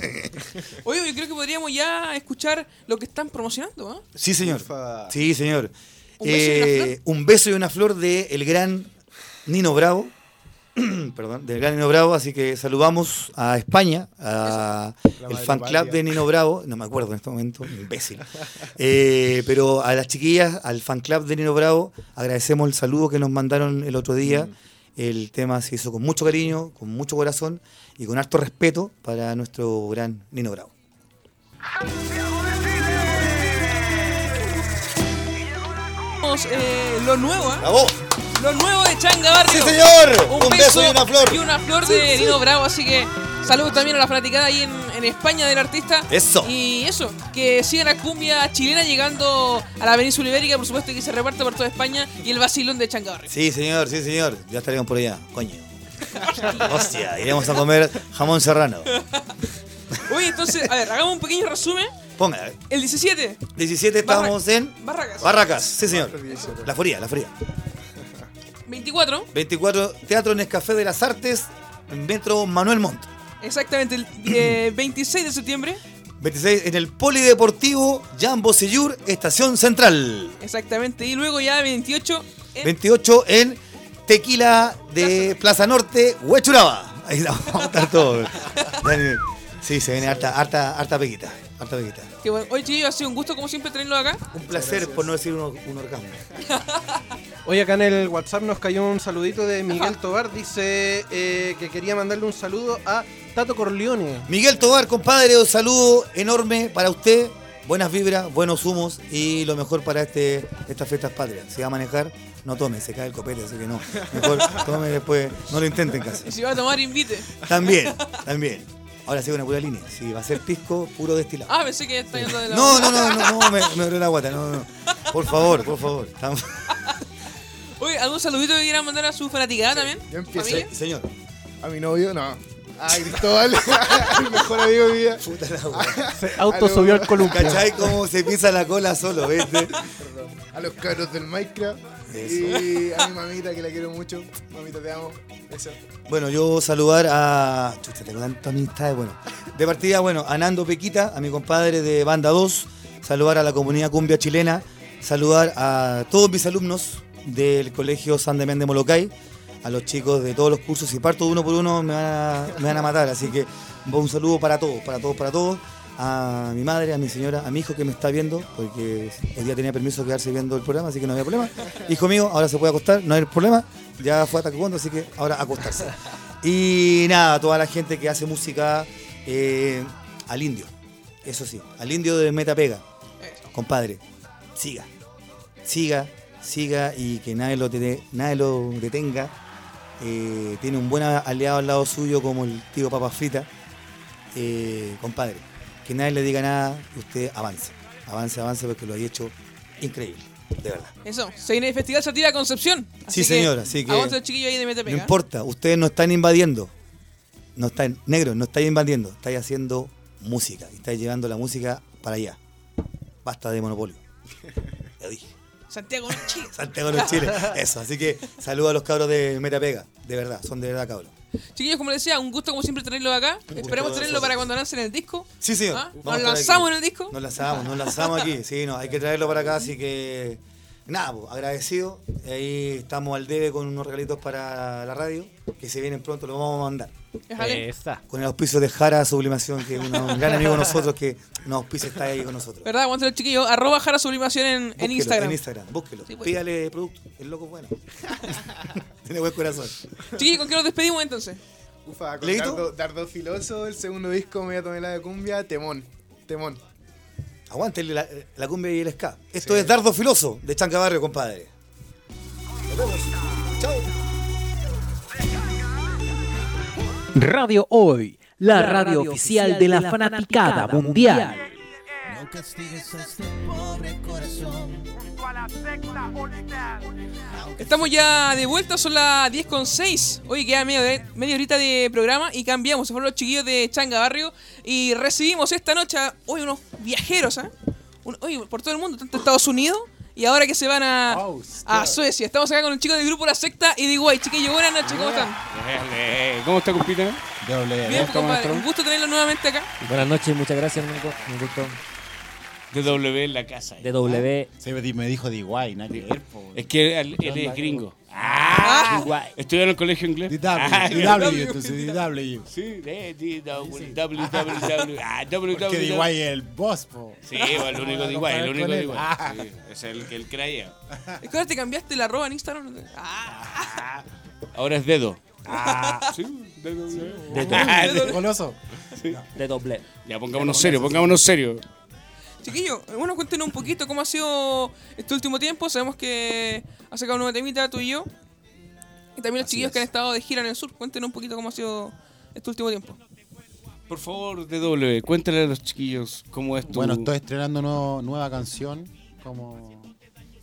Oye, yo creo que podríamos ya escuchar lo que están promocionando, ¿ah? Sí, señor. Ufa. Sí, señor. ¿Un beso y una Eh, flor? un beso y una flor de el gran Nino Bravo. Perdón, del gran Nino Bravo. Así que saludamos a España, a La el fan club patria. de Nino Bravo. No me acuerdo en este momento, imbécil. Eh, pero a las chiquillas, al fan club de Nino Bravo, agradecemos el saludo que nos mandaron el otro día. El tema se hizo con mucho cariño, con mucho corazón y con harto respeto para nuestro gran Nino Bravo. Eh, lo nuevo, ¿ah? ¡Bravo! Lo nuevo de Changa Barrio. ¡Sí, señor! Un, beso y una flor. Y una flor de Nino Bravo, así que saludos también a la fanaticada ahí en, en España del artista. Eso. Y eso, que sigan la cumbia chilena llegando a la península ibérica, por supuesto, y que se reparte por toda España y el vacilón de Changa Barrio. Sí, señor, sí, señor. Ya estaremos por allá, coño. Hostia, iremos a comer jamón serrano. Oye, entonces, a ver, hagamos un pequeño resumen. Ponga, El 17, 17 estamos en Barracas. Barracas, sí, señor. La Foría, la Foría. 24, 24, Teatro Nescafé de las Artes, Metro Manuel Montt. exactamente el eh, 26 de septiembre. 26 en el Polideportivo Jambo Seyur, Estación Central. Exactamente, y luego ya 28 en 28 en Tequila de Plaza Norte, Huechuraba. Ahí la vamos a estar todos. Sí, se viene harta, harta, harta peguita. Harta peguita. Que bueno, Oye, chiquillos, ha sido un gusto como siempre tenerlo acá. Un placer, por no decir un, un orgasmo. Hoy acá en el WhatsApp nos cayó un saludito de Miguel Tobar. Dice eh, que quería mandarle un saludo a Tato Corleone. Miguel Tobar, compadre, un saludo enorme para usted. Buenas vibras, buenos humos y lo mejor para este, estas fiestas patrias. Si va a manejar, no tome, se cae el copete, así que no. Mejor tome después, no lo intenten en casa. Y si va a tomar, invite. También, también. Ahora sigo una pura línea. Si va a ser pisco, puro destilado. Ah, pensé que está yendo de la. No, no, no, no, no, me, me abrió la guata, no, no. Por favor, por favor. Estamos- Oye, ¿algún saludito que quieran mandar a su fanaticada también? yo empiezo. ¿Familia? Señor. A mi novio, no. A Cristóbal, el mejor amigo mío. Puta la wea. Se autosubió al columpio. ¿Cachai cómo se pisa la cola solo, viste? A los cabros del Minecraft. Eso. Y a mi mamita que la quiero mucho. Mamita, te amo. Eso. Bueno, yo saludar a. Chucha, tengo tantas amistades. Bueno, de partida, bueno, a Nando Pequita, a mi compadre de Banda 2. Saludar a la comunidad cumbia chilena. Saludar a todos mis alumnos del colegio San Demián de Molocay. A los chicos de todos los cursos. Si parto uno por uno, me van a, me van a matar. Así que un saludo para todos, para todos, para todos. A mi madre, a mi señora, a mi hijo que me está viendo, porque hoy día tenía permiso de quedarse viendo el programa, así que no había problema. Hijo mío, ahora se puede acostar, no hay problema. Ya fue a taekwondo, así que ahora acostarse. Y nada, toda la gente que hace música eh, al indio. Eso sí, al indio de Meta Pega. Compadre, siga. Siga, siga y que nadie lo, dete- nadie lo detenga. Eh, tiene un buen aliado al lado suyo como el tío Papa Frita. Eh, compadre, que nadie le diga nada y usted avance. Avance, avance porque lo ha hecho increíble, de verdad. Eso, se viene el Festival Satira Concepción. Sí, señor, así que- Aguanta el chiquillo ahí de MTP. No importa, ustedes no están invadiendo. No están, negros, no estáis invadiendo. Estáis haciendo música. Y estáis llevando la música para allá. Basta de monopolio. Lo dije. Santiago, Chile. Santiago de Chile. Eso, así que saludo a los cabros de Metapega. De verdad, son de verdad cabros. Chiquillos, como les decía, un gusto como siempre tenerlo acá. Esperamos tenerlo para cuando lancen el disco. Sí, señor. ¿Ah? ¿Nos lanzamos en el disco? Nos lanzamos, nos lanzamos aquí. Sí, no, hay que traerlo para acá, así que. Nada, pues, agradecido. Ahí estamos al debe con unos regalitos para la radio, que se vienen pronto, los vamos a mandar. Déjale. Esa. Con el auspicio de Jara Sublimación, que es una- un gran amigo de nosotros, que nos auspicia está ahí con nosotros. ¿Verdad? Aguanta el chiquillo. Arroba Jara Sublimación en, Instagram. En Instagram, búsquelo. Sí, pues. Pídale producto, el loco es bueno. Tiene buen corazón. Chiquillos, ¿con qué nos despedimos entonces? Ufa, con Dardo Filoso, el segundo disco, Media Tonelada de Cumbia, Temón. Temón. Aguante la, la cumbia y el ska. Esto es Dardo Filoso, de Chanca Barrio, compadre. Nos vemos. Chao. Radio Hoy, la radio oficial de la fanaticada mundial. No castigues a este pobre corazón. Estamos ya de vuelta, son las 10 con 6. Hoy queda medio, media horita de programa y cambiamos. Se fueron los chiquillos de Changa Barrio y recibimos esta noche hoy unos viajeros, ¿ah? Un- Oye, por todo el mundo, tanto Estados Unidos y ahora que se van a, a Suecia. Estamos acá con un chico del grupo La Secta y de Iguay. Chiquillos, buenas noches, ¿cómo están? ¿Cómo está, compita? Doble. Bien, compadre. Un gusto tenerlos nuevamente acá. Buenas noches, muchas gracias, Nico. Un gusto. De W en la casa. De W. Se me di- me dijo de igual, nada que ver, po. Es que él, él es gringo. ¡Ah! Igual. ¿Estudió en el colegio inglés? DW, Ah, DW, entonces DW. Sí, DW, www. Ah, Porque de www. igual es el boss, po. Sí, el único de igual, el único de igual. Ah. Sí, es el que él creía. Es que ahora te cambiaste la arroba en Instagram. Ah, Ahora es dedo. Sí, dedo. Dedo. Goloso. De doble. Ya, pongámonos serios, pongámonos serios. Chiquillo, bueno, cuéntenos un poquito cómo ha sido este último tiempo. Sabemos que ha sacado un nuevo temita tú y yo. Y también los Así chiquillos que han es. estado de gira en el sur. Cuéntenos un poquito cómo ha sido este último tiempo. Por favor, DW, cuéntale a los chiquillos cómo es tu... Bueno, estoy estrenando nuevo- nueva canción, como,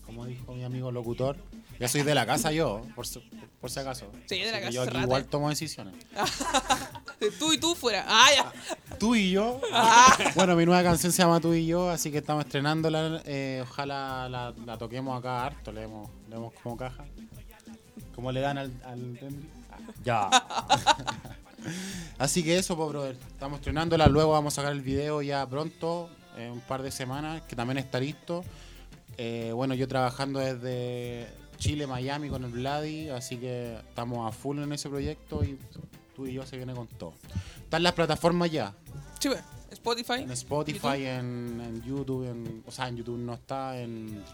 como dijo mi amigo locutor. Ya soy de la casa yo, por, si- por si acaso. Sí, de la Así casa Yo aquí igual tomo decisiones. tú y tú fuera. Ah, ya. Tú y yo. Ah. Bueno, mi nueva canción se llama Tú y yo, así que estamos estrenándola. eh, ojalá la, la toquemos acá harto, le demos, le demos como caja. Como le dan al, al Remedy. Ya. Así que eso, pues, brother. Estamos estrenándola. Luego vamos a sacar el video ya pronto, en un par de semanas, que también está listo. Eh, bueno, yo trabajando desde Chile, Miami con el Vladi, así que estamos a full en ese proyecto y tú y yo se viene con todo. Están las plataformas ya. Sí, pues, Spotify. En Spotify, en, en YouTube, en, o sea, en YouTube no está, en,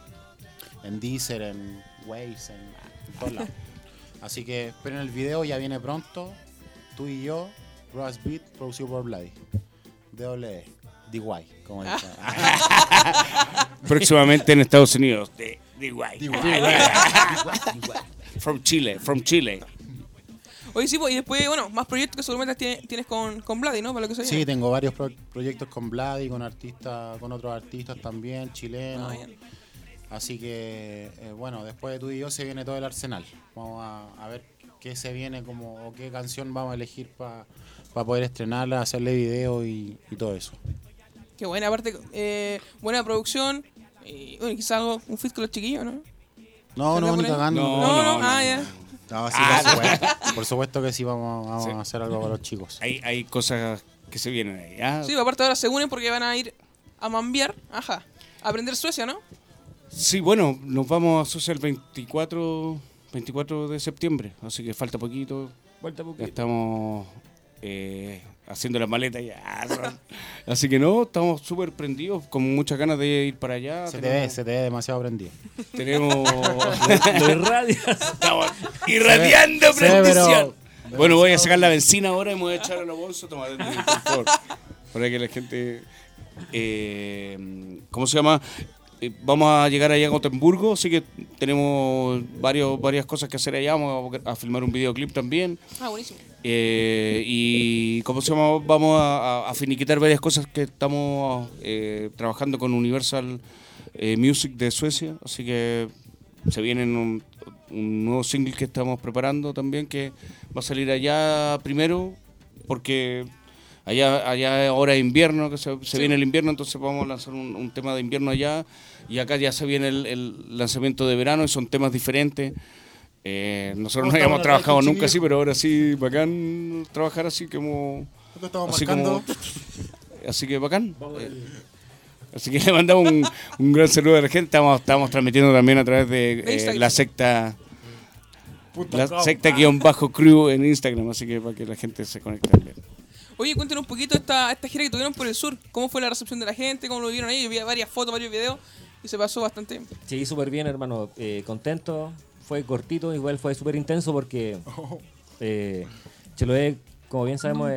en Deezer, en Waze, en, en todos lados. Así que esperen el video, ya viene pronto. Tú y yo, Brass Beat, producido por Vladi. DWE, DY, como dice. Próximamente en Estados Unidos. De, de guay. From Chile, from Chile. Oye, sí, pues, y después, bueno, más proyectos que seguramente tiene- tienes con, con Vladi, ¿no? Para lo que se Sí, tengo varios pro- proyectos con Vladi, con artistas, con otros artistas también, chilenos. Ah. Así que, eh, bueno, después de tú y yo se viene todo el arsenal. Vamos a, a ver qué se viene como, o qué canción vamos a elegir para poder estrenarla, hacerle video y, y todo eso. Qué buena, aparte, eh, buena producción. Y bueno, quizás algo, un fit con los chiquillos, ¿no? No, no, por ni cagando. No, no, no, ah, ya. No, sí, Ah, por, supuesto, por supuesto que sí, vamos, vamos Sí. a hacer algo para los chicos. Hay, hay cosas que se vienen ahí. ¿ah? Sí, aparte ahora se unen porque van a ir a mambiar, ajá, a aprender Suecia, ¿no? Sí, bueno, nos vamos a Suecia el 24, 24 de septiembre, así que falta poquito. Falta Ya poquito. estamos eh, haciendo las maletas ya. Así que no, estamos súper prendidos, con muchas ganas de ir para allá. Se te ve, se te ve demasiado prendido. Tenemos... Lo irradias. Estamos irradiando Se ve, pero- prendición. Bueno, voy a sacar la benzina ahora y me voy a echar a los bolsos. Toma, por favor. Para que la gente... eh, ¿Cómo se llama? Vamos a llegar allá a Gotemburgo, así que tenemos varios, varias cosas que hacer allá. Vamos a, a filmar un videoclip también. Ah, buenísimo. Eh, y ¿cómo se llama? Vamos a, a- a finiquitar varias cosas que estamos eh, trabajando con Universal eh, Music de Suecia, así que se viene un, un nuevo single que estamos preparando también que va a salir allá primero porque allá allá ahora es invierno, que se, se viene el invierno, entonces vamos a lanzar un, un tema de invierno allá y acá ya se viene el, el lanzamiento de verano y son temas diferentes. Eh, nosotros ¿Cómo no habíamos trabajado nunca así, pero ahora sí, bacán trabajar así como... Así como... Así que bacán. Eh, Así que le mandamos un, un gran saludo a la gente. Estamos, estamos transmitiendo también a través de eh, la secta... La secta guion bajo crew en Instagram, así que para que la gente se conecte también. Oye, cuéntenos un poquito esta, esta gira que tuvieron por el sur. ¿Cómo fue la recepción de la gente? ¿Cómo lo vieron ahí? Yo vi varias fotos, varios videos y se pasó bastante bien. Sí, súper bien, hermano. Eh, contento. Fue cortito, igual fue súper intenso porque eh, Chiloé, como bien sabemos,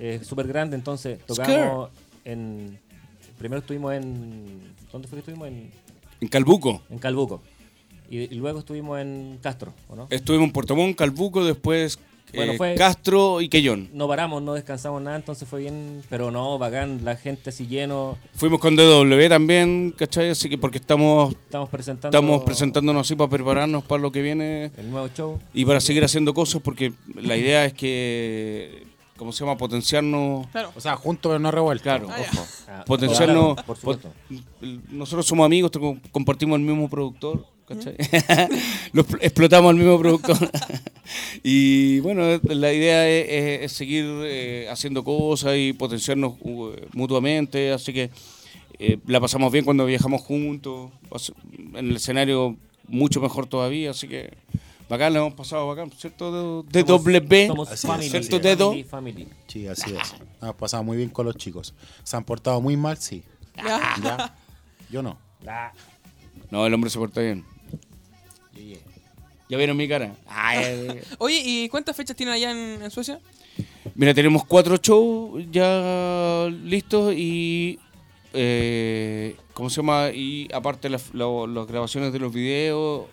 es súper grande. Entonces, tocamos en. Primero estuvimos en. ¿Dónde fue que estuvimos? En, En Calbuco. en Calbuco. Y, y luego estuvimos en Castro, ¿o no? Estuvimos en Puerto Montt, Calbuco, después Bueno, eh, fue- Castro y Quellón. No paramos, no descansamos nada, entonces fue bien. Pero no, bacán, la gente así lleno. Fuimos con DW también, ¿cachai? Así que porque estamos, Estamos presentando. estamos presentándonos así para prepararnos para lo que viene. El nuevo show. y para seguir haciendo cosas porque la idea es que ¿cómo se llama? potenciarnos Claro. O sea, juntos pero no revueltos. claro Ah. Ojo. Ah, potenciarnos claro, por pot- supuesto. nosotros somos amigos compartimos el mismo productor ¿cachai? Los pl- explotamos al mismo productor y bueno la idea es, es- es seguir eh, haciendo cosas y potenciarnos uh, mutuamente así que eh, la pasamos bien cuando viajamos juntos en el escenario mucho mejor todavía así que bacán, la hemos pasado bacán, ¿cierto? De, de Somos- W, Somos Así es, family, ¿cierto, family, family. Sí, así es. Hemos pasado muy bien con los chicos. ¿Se han portado muy mal? Sí. Ya. ¿Ya? Yo no. No, el hombre se porta bien. Ya vieron mi cara. Ay, Oye, ¿y cuántas fechas tienen allá en, en Suecia? Mira, tenemos cuatro shows ya listos y. Eh, ¿Cómo se llama? Y aparte las, grabaciones de los videos,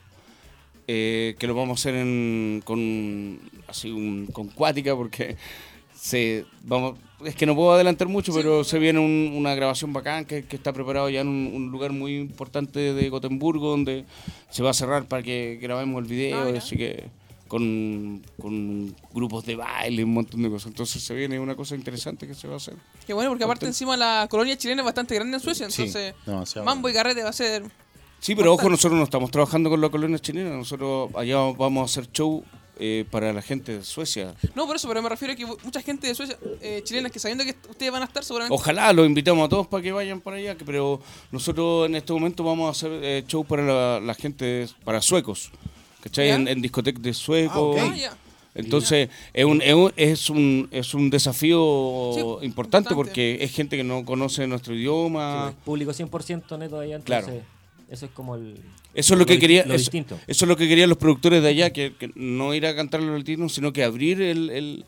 eh, que lo vamos a hacer en, con. Así, un, con cuática, porque se. Vamos, es que no puedo adelantar mucho, pero se viene un- una grabación bacán que, que está preparado ya en un, un lugar muy importante de Gotemburgo, donde se va a cerrar para que grabemos el video, Ah, así que con, con grupos de baile, un montón de cosas. Entonces se viene una cosa interesante que se va a hacer. Qué bueno, porque aparte encima la colonia chilena es bastante grande en Suecia, Sí, entonces demasiado. mambo y carrete va a ser... Sí, pero ojo, nosotros no estamos trabajando con la colonia chilena, nosotros allá vamos a hacer show eh, para la gente de Suecia. No, por eso, pero me refiero a que mucha gente de Suecia, eh, chilenas, que sabiendo que ustedes van a estar seguramente... Ojalá los invitamos a todos para que vayan para allá, que- pero nosotros en este momento vamos a hacer eh, show para la, la gente, para suecos, ¿cachai? ¿Ya? En, en discotecas de suecos. Ah, ok. Ah, ya. Entonces es un, es un, es un, es un desafío Sí, importante, importante. porque es gente que no conoce nuestro idioma. Público 100% neto allá, Claro. Eso es como el... Eso es lo que quería, lo eso, distinto. eso es lo que querían los productores de allá, que, que no ir a cantar los latinos, sino que abrir el, el,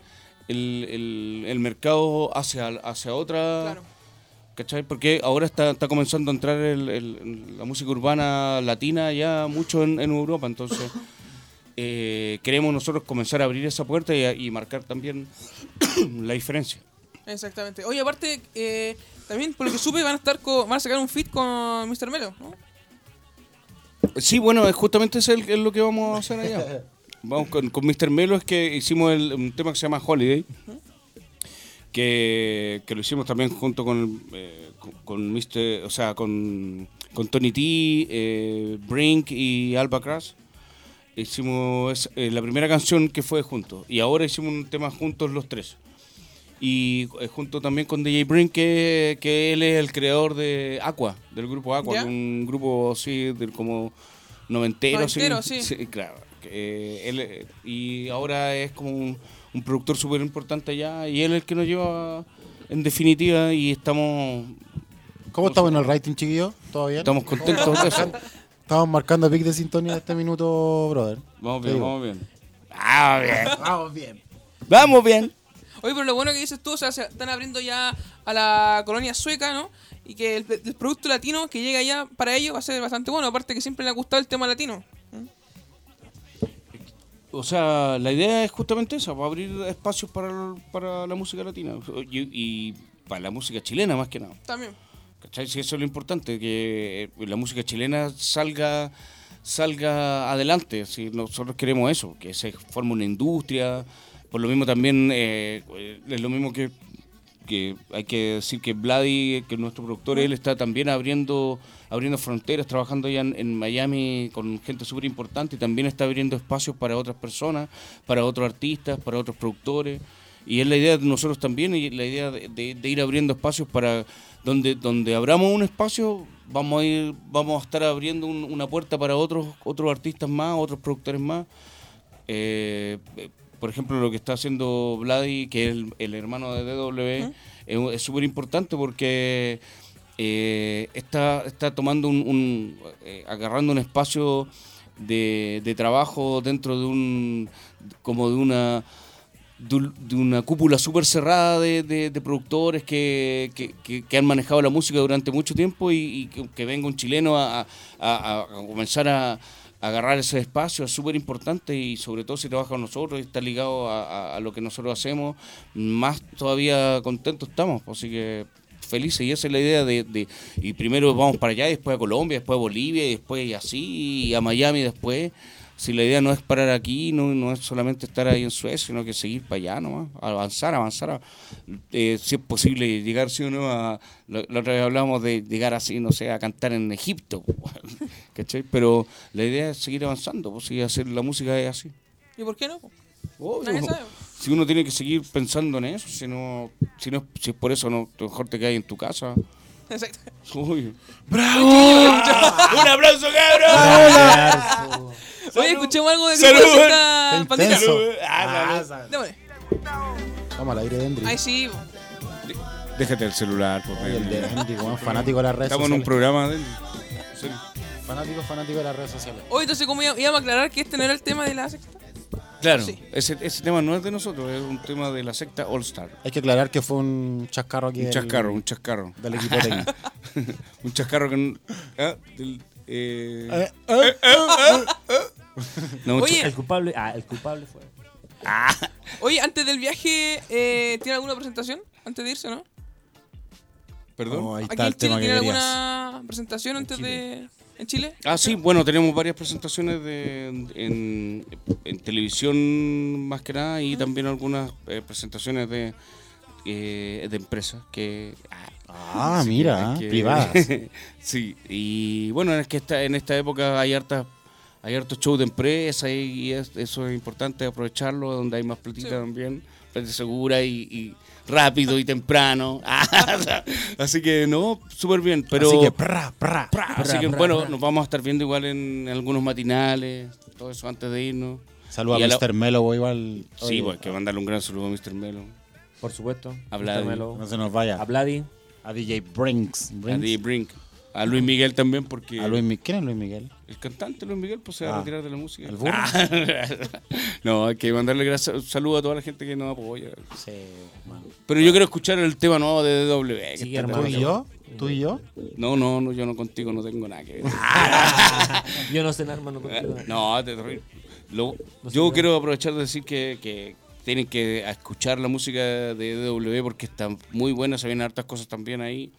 el, el- el mercado hacia, hacia otra, Claro. ¿cachai? Porque ahora está, está comenzando a entrar el- el- la música urbana latina ya mucho en, en Europa, entonces eh, queremos nosotros comenzar a abrir esa puerta y, a- y marcar también la diferencia. Exactamente. Oye, aparte, eh, también por lo que supe van a estar con, van a sacar un fit con Mr. Melo, ¿no? Sí, bueno, justamente es lo que vamos a hacer allá. Vamos con, con Mr. Melo, es que hicimos el- un tema que se llama Holiday, que, que lo hicimos también junto con, eh, con, con o sea, con, con Tony T, eh, Brink y Alba Crash. Hicimos eh, la primera canción que fue juntos, y ahora hicimos un tema juntos los tres. Y eh, junto también con DJ Brink, que, que él es el creador de Aqua, del grupo Aqua, ¿Ya? un grupo así del como noventero. Noventero, sí. claro. eh, él, y ahora es como un, un productor súper importante allá, y él es el que nos lleva en definitiva, y estamos, ¿Cómo estamos en el rating, chiquillos? ¿Todo bien? estamos contentos de eso. Estamos marcando pic de sintonía de este minuto, brother. Vamos Te bien, vamos bien. Vamos bien. Vamos bien. Vamos bien. Oye, pero lo bueno que dices tú, o sea, se están abriendo ya a la colonia sueca, ¿no? Y que el, el producto latino que llega allá para ellos va a ser bastante bueno, aparte que siempre le ha gustado el tema latino. O sea, la idea es justamente esa, para abrir espacios para, para la música latina y, y para la música chilena más que nada. También. ¿Cachai? Sí, eso es lo importante, que eh, la música chilena salga salga adelante. Si nosotros queremos eso, que se forme una industria. Por lo mismo también eh, es lo mismo que, hay que decir que Vladi, que nuestro productor, él está también abriendo abriendo fronteras, trabajando ya en, Miami con gente súper importante y también está abriendo espacios para otras personas, para otros artistas, para otros productores. Y es la idea de nosotros también, y la idea de, ir abriendo espacios para donde, donde abramos un espacio, vamos a ir, vamos a estar abriendo un- una puerta para otros, otros artistas más, otros productores más. Eh, por ejemplo, lo que está haciendo Vladi, que es el, el hermano de DW, es- es súper importante porque eh, está, está tomando un, un, eh, agarrando un espacio de, de trabajo dentro de un, como de una, de, un- de una cúpula súper cerrada de, de- productores que, que- que- que han manejado la música durante mucho tiempo y, y que, venga un chileno a, a- a- comenzar a agarrar ese espacio es súper importante y sobre todo si trabaja con nosotros y está ligado a, lo que nosotros hacemos, más todavía contentos estamos. Así que felices y esa es la idea de, de- y primero vamos para allá, después a Colombia, después a Bolivia, y después así, y a Miami después. Si la idea no es parar aquí, no, no es solamente estar ahí en Suecia, sino que seguir para allá nomás, avanzar, avanzar, a- eh, si es posible llegar, sí o no, a, la, la otra vez hablábamos de llegar así, no sé, a cantar en Egipto, ¿cachai? Pero la idea es seguir avanzando, pues, y hacer la música es así. ¿Y por qué no? Obvio. Si uno tiene que seguir pensando en eso, si no, si no si es por eso, no, mejor te quedas en tu casa. Exacto. Uy. ¡Bravo! ¡Un aplauso, cabrón! Oye, escuchemos algo de grupo pandilla. intenso. Ah, no, no. Démosle. Vamos al aire de Endry. Ahí sí. Déjate el celular, por Oye, el de. Endry, weón, fanático de las redes Estamos en un sociales. programa de... en serio. Fanático, fanático de las redes sociales. Hoy entonces, ¿cómo íbamos íbamos a aclarar que este no era el tema de la sexta? Claro, Sí. ese, ese tema no es de nosotros, es un tema de la secta All Star. Hay que aclarar que fue un chascarro aquí Un del- chascarro, un chascarro. del equipo técnico. un chascarro que... n- ah, del, eh, Eh, eh, eh, no, Oye, El culpable, ah, el culpable fue. Oye, antes del viaje, eh, ¿tiene alguna presentación? Antes de irse, ¿no? Perdón. Oh, ahí ¿Aquí está el Chile tiene alguna presentación antes de. ¿En Chile? Ah, sí, bueno, tenemos varias presentaciones de, en, en televisión más que nada y también algunas eh, presentaciones de, eh, de empresas que... Ah, sí, mira, que- privadas. sí, y bueno, es que esta, en esta época hay hartas... Hay hartos shows de empresas y, y es- eso es importante aprovecharlo, donde hay más platita Sí. también, plata segura y, y rápido y temprano. Así que no, súper bien, pero... Así que, pra, pra. Pra, Así que pra, bueno, pra. nos vamos a estar viendo igual en algunos matinales, todo eso antes de irnos. Saludos a la- Mr. Melo, igual. Sí, Oye, pues que mandarle un gran saludo a Mr. Melo, Por supuesto. A Vladi. Mr. Melo, No se nos vaya. A Vladi. A DJ Brinks. a. DJ Brink, a Luis Miguel también, porque A Luis ¿Quién es Luis Miguel? El cantante Luis Miguel pues, se va a Ah. retirar de la música. ¿El burro? No, hay que mandarle gracias, un saludo a toda la gente que nos apoya. Sí, bueno. Pero yo quiero escuchar el tema nuevo de DW. Sí, hermano. ¿Tú y yo? ¿Tú y yo? No, no, no, yo no contigo no tengo nada que ver. Yo no sé nada, hermano. contigo. No, te. Lo- No sé yo nada. quiero aprovechar de decir que, que tienen que escuchar la música de DW porque está muy buena, se vienen hartas cosas también ahí.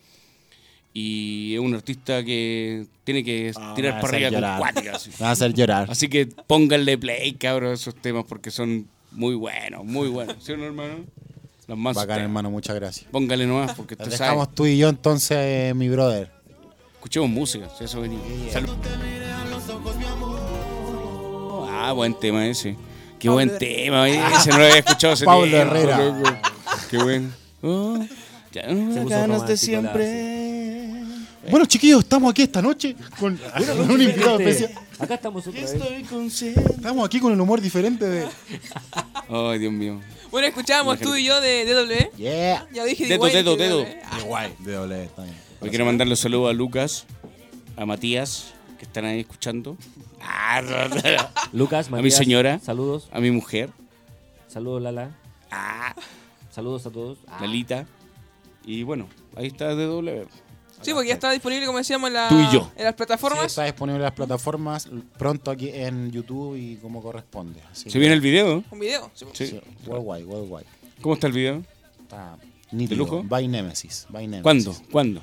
Y es un artista que tiene que me tirar para arriba con llorar. cuática, así. Me va a hacer llorar. Así que pónganle play, cabrón, a esos temas porque son muy buenos, muy buenos. ¿Sí o no, hermano? Los más Bacán, temas. hermano, muchas gracias. Póngale nomás porque te dejamos sabes. tú y yo entonces, eh, mi brother. Escuchemos música, si eso venía. Salud. Ah, buen tema ese. Qué buen tema, ese no lo había escuchado hace Pablo tiempo, Herrera. loco. Qué bueno. Oh, ya ganas de siempre. Bueno, chiquillos, estamos aquí esta noche con, con un invitado especial. Acá estamos otra vez. Estoy consciente. Estamos aquí con el humor diferente de. Ay, Dios mío. Bueno, escuchábamos tú y yo de DW. Yeah. Ya dije Dedo, igual dedo, dedo. DW. Ah, guay. Doble, está bien. Hoy quiero mandarle un saludo a Lucas, a Matías, que están ahí escuchando. Ah, Lucas, mi Matías, señora. Saludos. A mi mujer, Saludos, Lala. Ah. Saludos a todos. Ah, Lalita. Y bueno, ahí está DW. Sí, porque ya está disponible, como decíamos, en, la- Tú y yo. en las Sí, plataformas. está disponible en las plataformas pronto aquí en YouTube y como corresponde. Así ¿Se que- viene el video? Un video. sí. Sí. Sí, worldwide, worldwide. ¿Cómo está el video? Está nítido. lujo? By Nemesis. By Nemesis. ¿Cuándo? ¿Cuándo?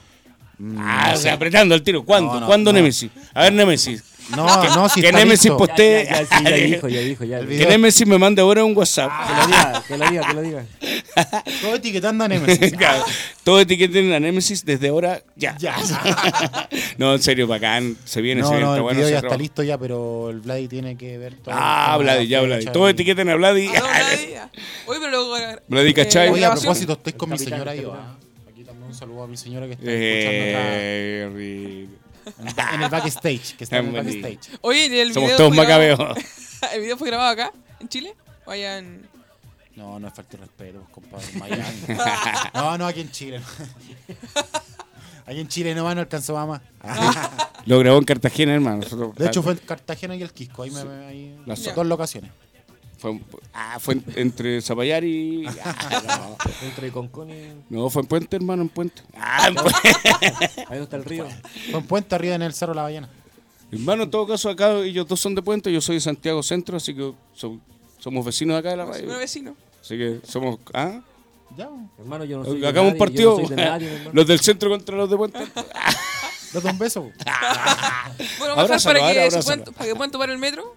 Ah, no o sea, apretando el tiro. ¿Cuándo? No, no, ¿Cuándo no. Nemesis? A ver, Nemesis. No, no, si que está Nemesis listo. post- ya, ya, ya, sí, ya dijo, ya dijo, ya. Que Que Nemesis me mande ahora un WhatsApp. lo diga, que lo diga, que lo diga. Todo etiquetando a Nemesis. Claro, Todo etiqueten a Nemesis desde ahora ya. Ya. no, en serio, bacán. Se viene, se No, viene. no, está el bueno video ya está listo ya, pero el Vladi tiene que ver todo. el Ah, Vladi, la ya Vladi. Todo y- etiqueten a Vladi. Ah. Oye, pero luego. Vladi, ¿cachai? Oye, a propósito, estoy con mi señora yo. Saludo a mi señora que está Eh, escuchando acá en el backstage. Que está en el backstage. Oye, ¿y el Somos video todos macabeos. ¿El video fue grabado acá, en Chile? ¿O allá en.? No, no es falta de respeto, compadre. Miami. no, no, aquí en Chile. aquí en Chile nomás no alcanzó mamá. Lo grabó en Cartagena, hermano. Nosotros- De hecho, fue en Cartagena y el Quisco. Ahí me, me- ahí, Las- dos locaciones. Fue, ah, fue en- entre Zapallar y. Ah, Entre Concón y. no. no, fue en Puente, hermano, en Puente. Ah, en Puente. Ahí está el río. Fue en Puente arriba en el Cerro La Ballena. hermano, en todo caso, acá ellos dos son de Puente. Yo soy de Santiago Centro, así que so- somos vecinos de acá de la radio. vecino. Así que somos. ¿Ah? Ya, Hermano, yo no soy. Hagamos un partido. No de nadie, los del centro contra los de Puente. date un beso. Bueno, para que, para que puedan tomar el metro.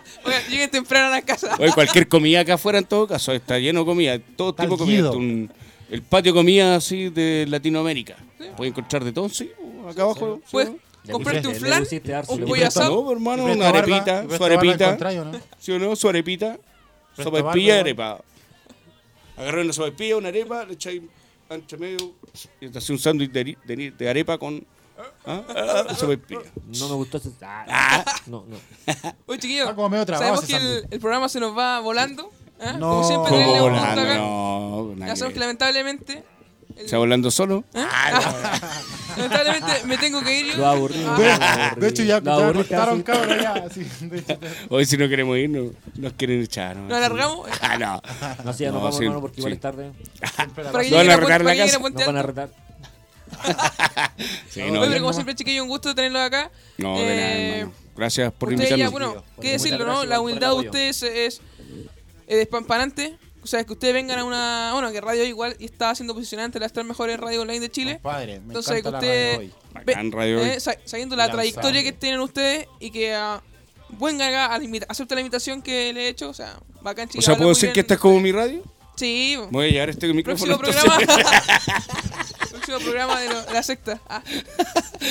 Oigan, lleguen temprano a la casa. Oye, cualquier comida acá afuera, en todo caso, está lleno de comida. Todo tipo de comida. Un- el patio de comida así de Latinoamérica. Puedes encontrar de todo, sí. Acá abajo. ¿sí? Le comprarte un flan, un pollo asado. No, hermano, Y una arepita, su arepita. ¿no? ¿Sí o no? Su arepita. Sopa de pilla arepa. Agarré una sopa de pilla, una arepa, le echáis entre medio y te hacía un sándwich de, ari- de, de arepa con ¿ah? Ah. No me gustó ese. Ah, no, no. Oye, chiquillos, Está como medio trabado sabemos ese que el, sándwich. el programa se nos va volando. ¿ah? No. Como siempre, ¿Cómo tenerle un volando? punto acá. No, nada Ya que sabemos que ver. lamentablemente. el- ¿Está volando solo? ¿Ah? Lamentablemente me tengo que ir yo. Lo aburrí. Ah, De, lo aburrí. de hecho, ya, Lo ya aburrí cortaron casi. cabros ya. sí, de hecho, Hoy si no queremos ir, no- nos quieren echar. ¿no? ¿Nos alargamos? Ah, no. No, sí, ya nos No, vamos, sí, hermano, porque igual sí. es tarde. Para que ¿Lo van lleguen a a la para que lleguen casa? a Puente Nos van a Alto. retar. Sí, Oye, no, pero como siempre, chiquillo, un gusto tenerlos acá. no, de nada, Eh, hermano. Gracias por Ustedes ya, invitarnos. bueno, qué decirlo, ¿no? La humildad de ustedes es, es despampanante. O sea, que ustedes vengan a una. Bueno, que Radio igual está siendo posicionante las tres mejores radios online de Chile. Compadre, me Entonces, que ustedes. Bacán, Radio Hoy. eh, sa- sabiendo la trayectoria que tienen ustedes y que ah, vengan acá a la invita- acepten la invitación que le he hecho. O sea, bacán, O chicos. sea, hablan ¿puedo decir bien que esta es como mi radio? Sí, Voy a llevar este micrófono. próximo programa. próximo programa de, lo- de la secta. Ah.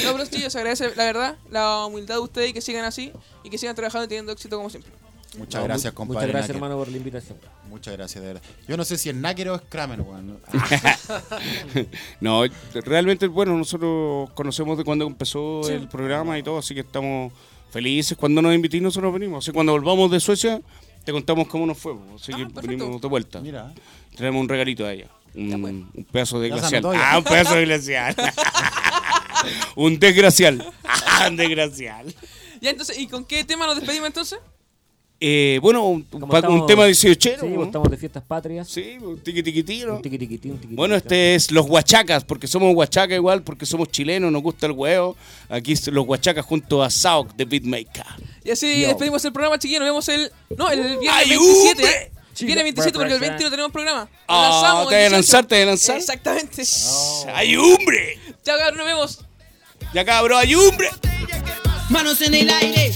No, pero chicos, se agradece la verdad, la humildad de ustedes y que sigan así y que sigan trabajando y teniendo éxito como siempre. Muchas No, gracias, compadre. Muchas gracias, Náquer. hermano, por la invitación. Muchas gracias, de verdad. Yo no sé si es Náquer o es Kramer, weón. no, realmente, bueno, nosotros conocemos de cuando empezó Sí. el programa y todo, así que estamos felices. Cuando nos invitís, nosotros venimos. Así que cuando volvamos de Suecia, te contamos cómo nos fue. Así Ah, que perfecto. venimos de vuelta. Mira. Traemos un regalito a ella. Un, pues. un pedazo de glacial. Ah, un pedazo de glacial. un desgracial. Ah, un desgracial. Ya, entonces, ¿y con qué tema nos despedimos entonces? Eh, bueno, un, tema 18. Sí, ¿no? estamos de fiestas patrias. Sí, un tiqui tiqui tiro. Un tiqui tiqui ti, un tiqui Bueno, este es los huachacas, porque somos huachacas igual, porque somos chilenos, nos gusta el huevo. Aquí es los huachacas junto a Sauk de Beatmaker. Y así Yo. despedimos el programa, chiquillos. Nos vemos el. No, el viernes ¡Ay, 27. Viernes 27 porque el 20 no tenemos programa. Ah, lanzamos ¿te 18. lanzar? ¿Te a lanzar? Exactamente. ¡Ay, hombre! Chao, cabrón, nos vemos. Ya cabrón, ¡ay, hombre! Manos en el aire.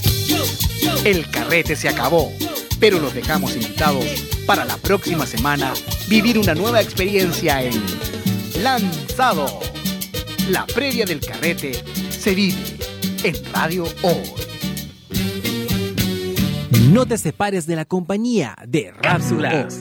El carrete se acabó, pero los dejamos invitados para la próxima semana vivir una nueva experiencia en Lanzado. La previa del carrete se vive en Radio Hoy. No te separes de la compañía de Rápsulas.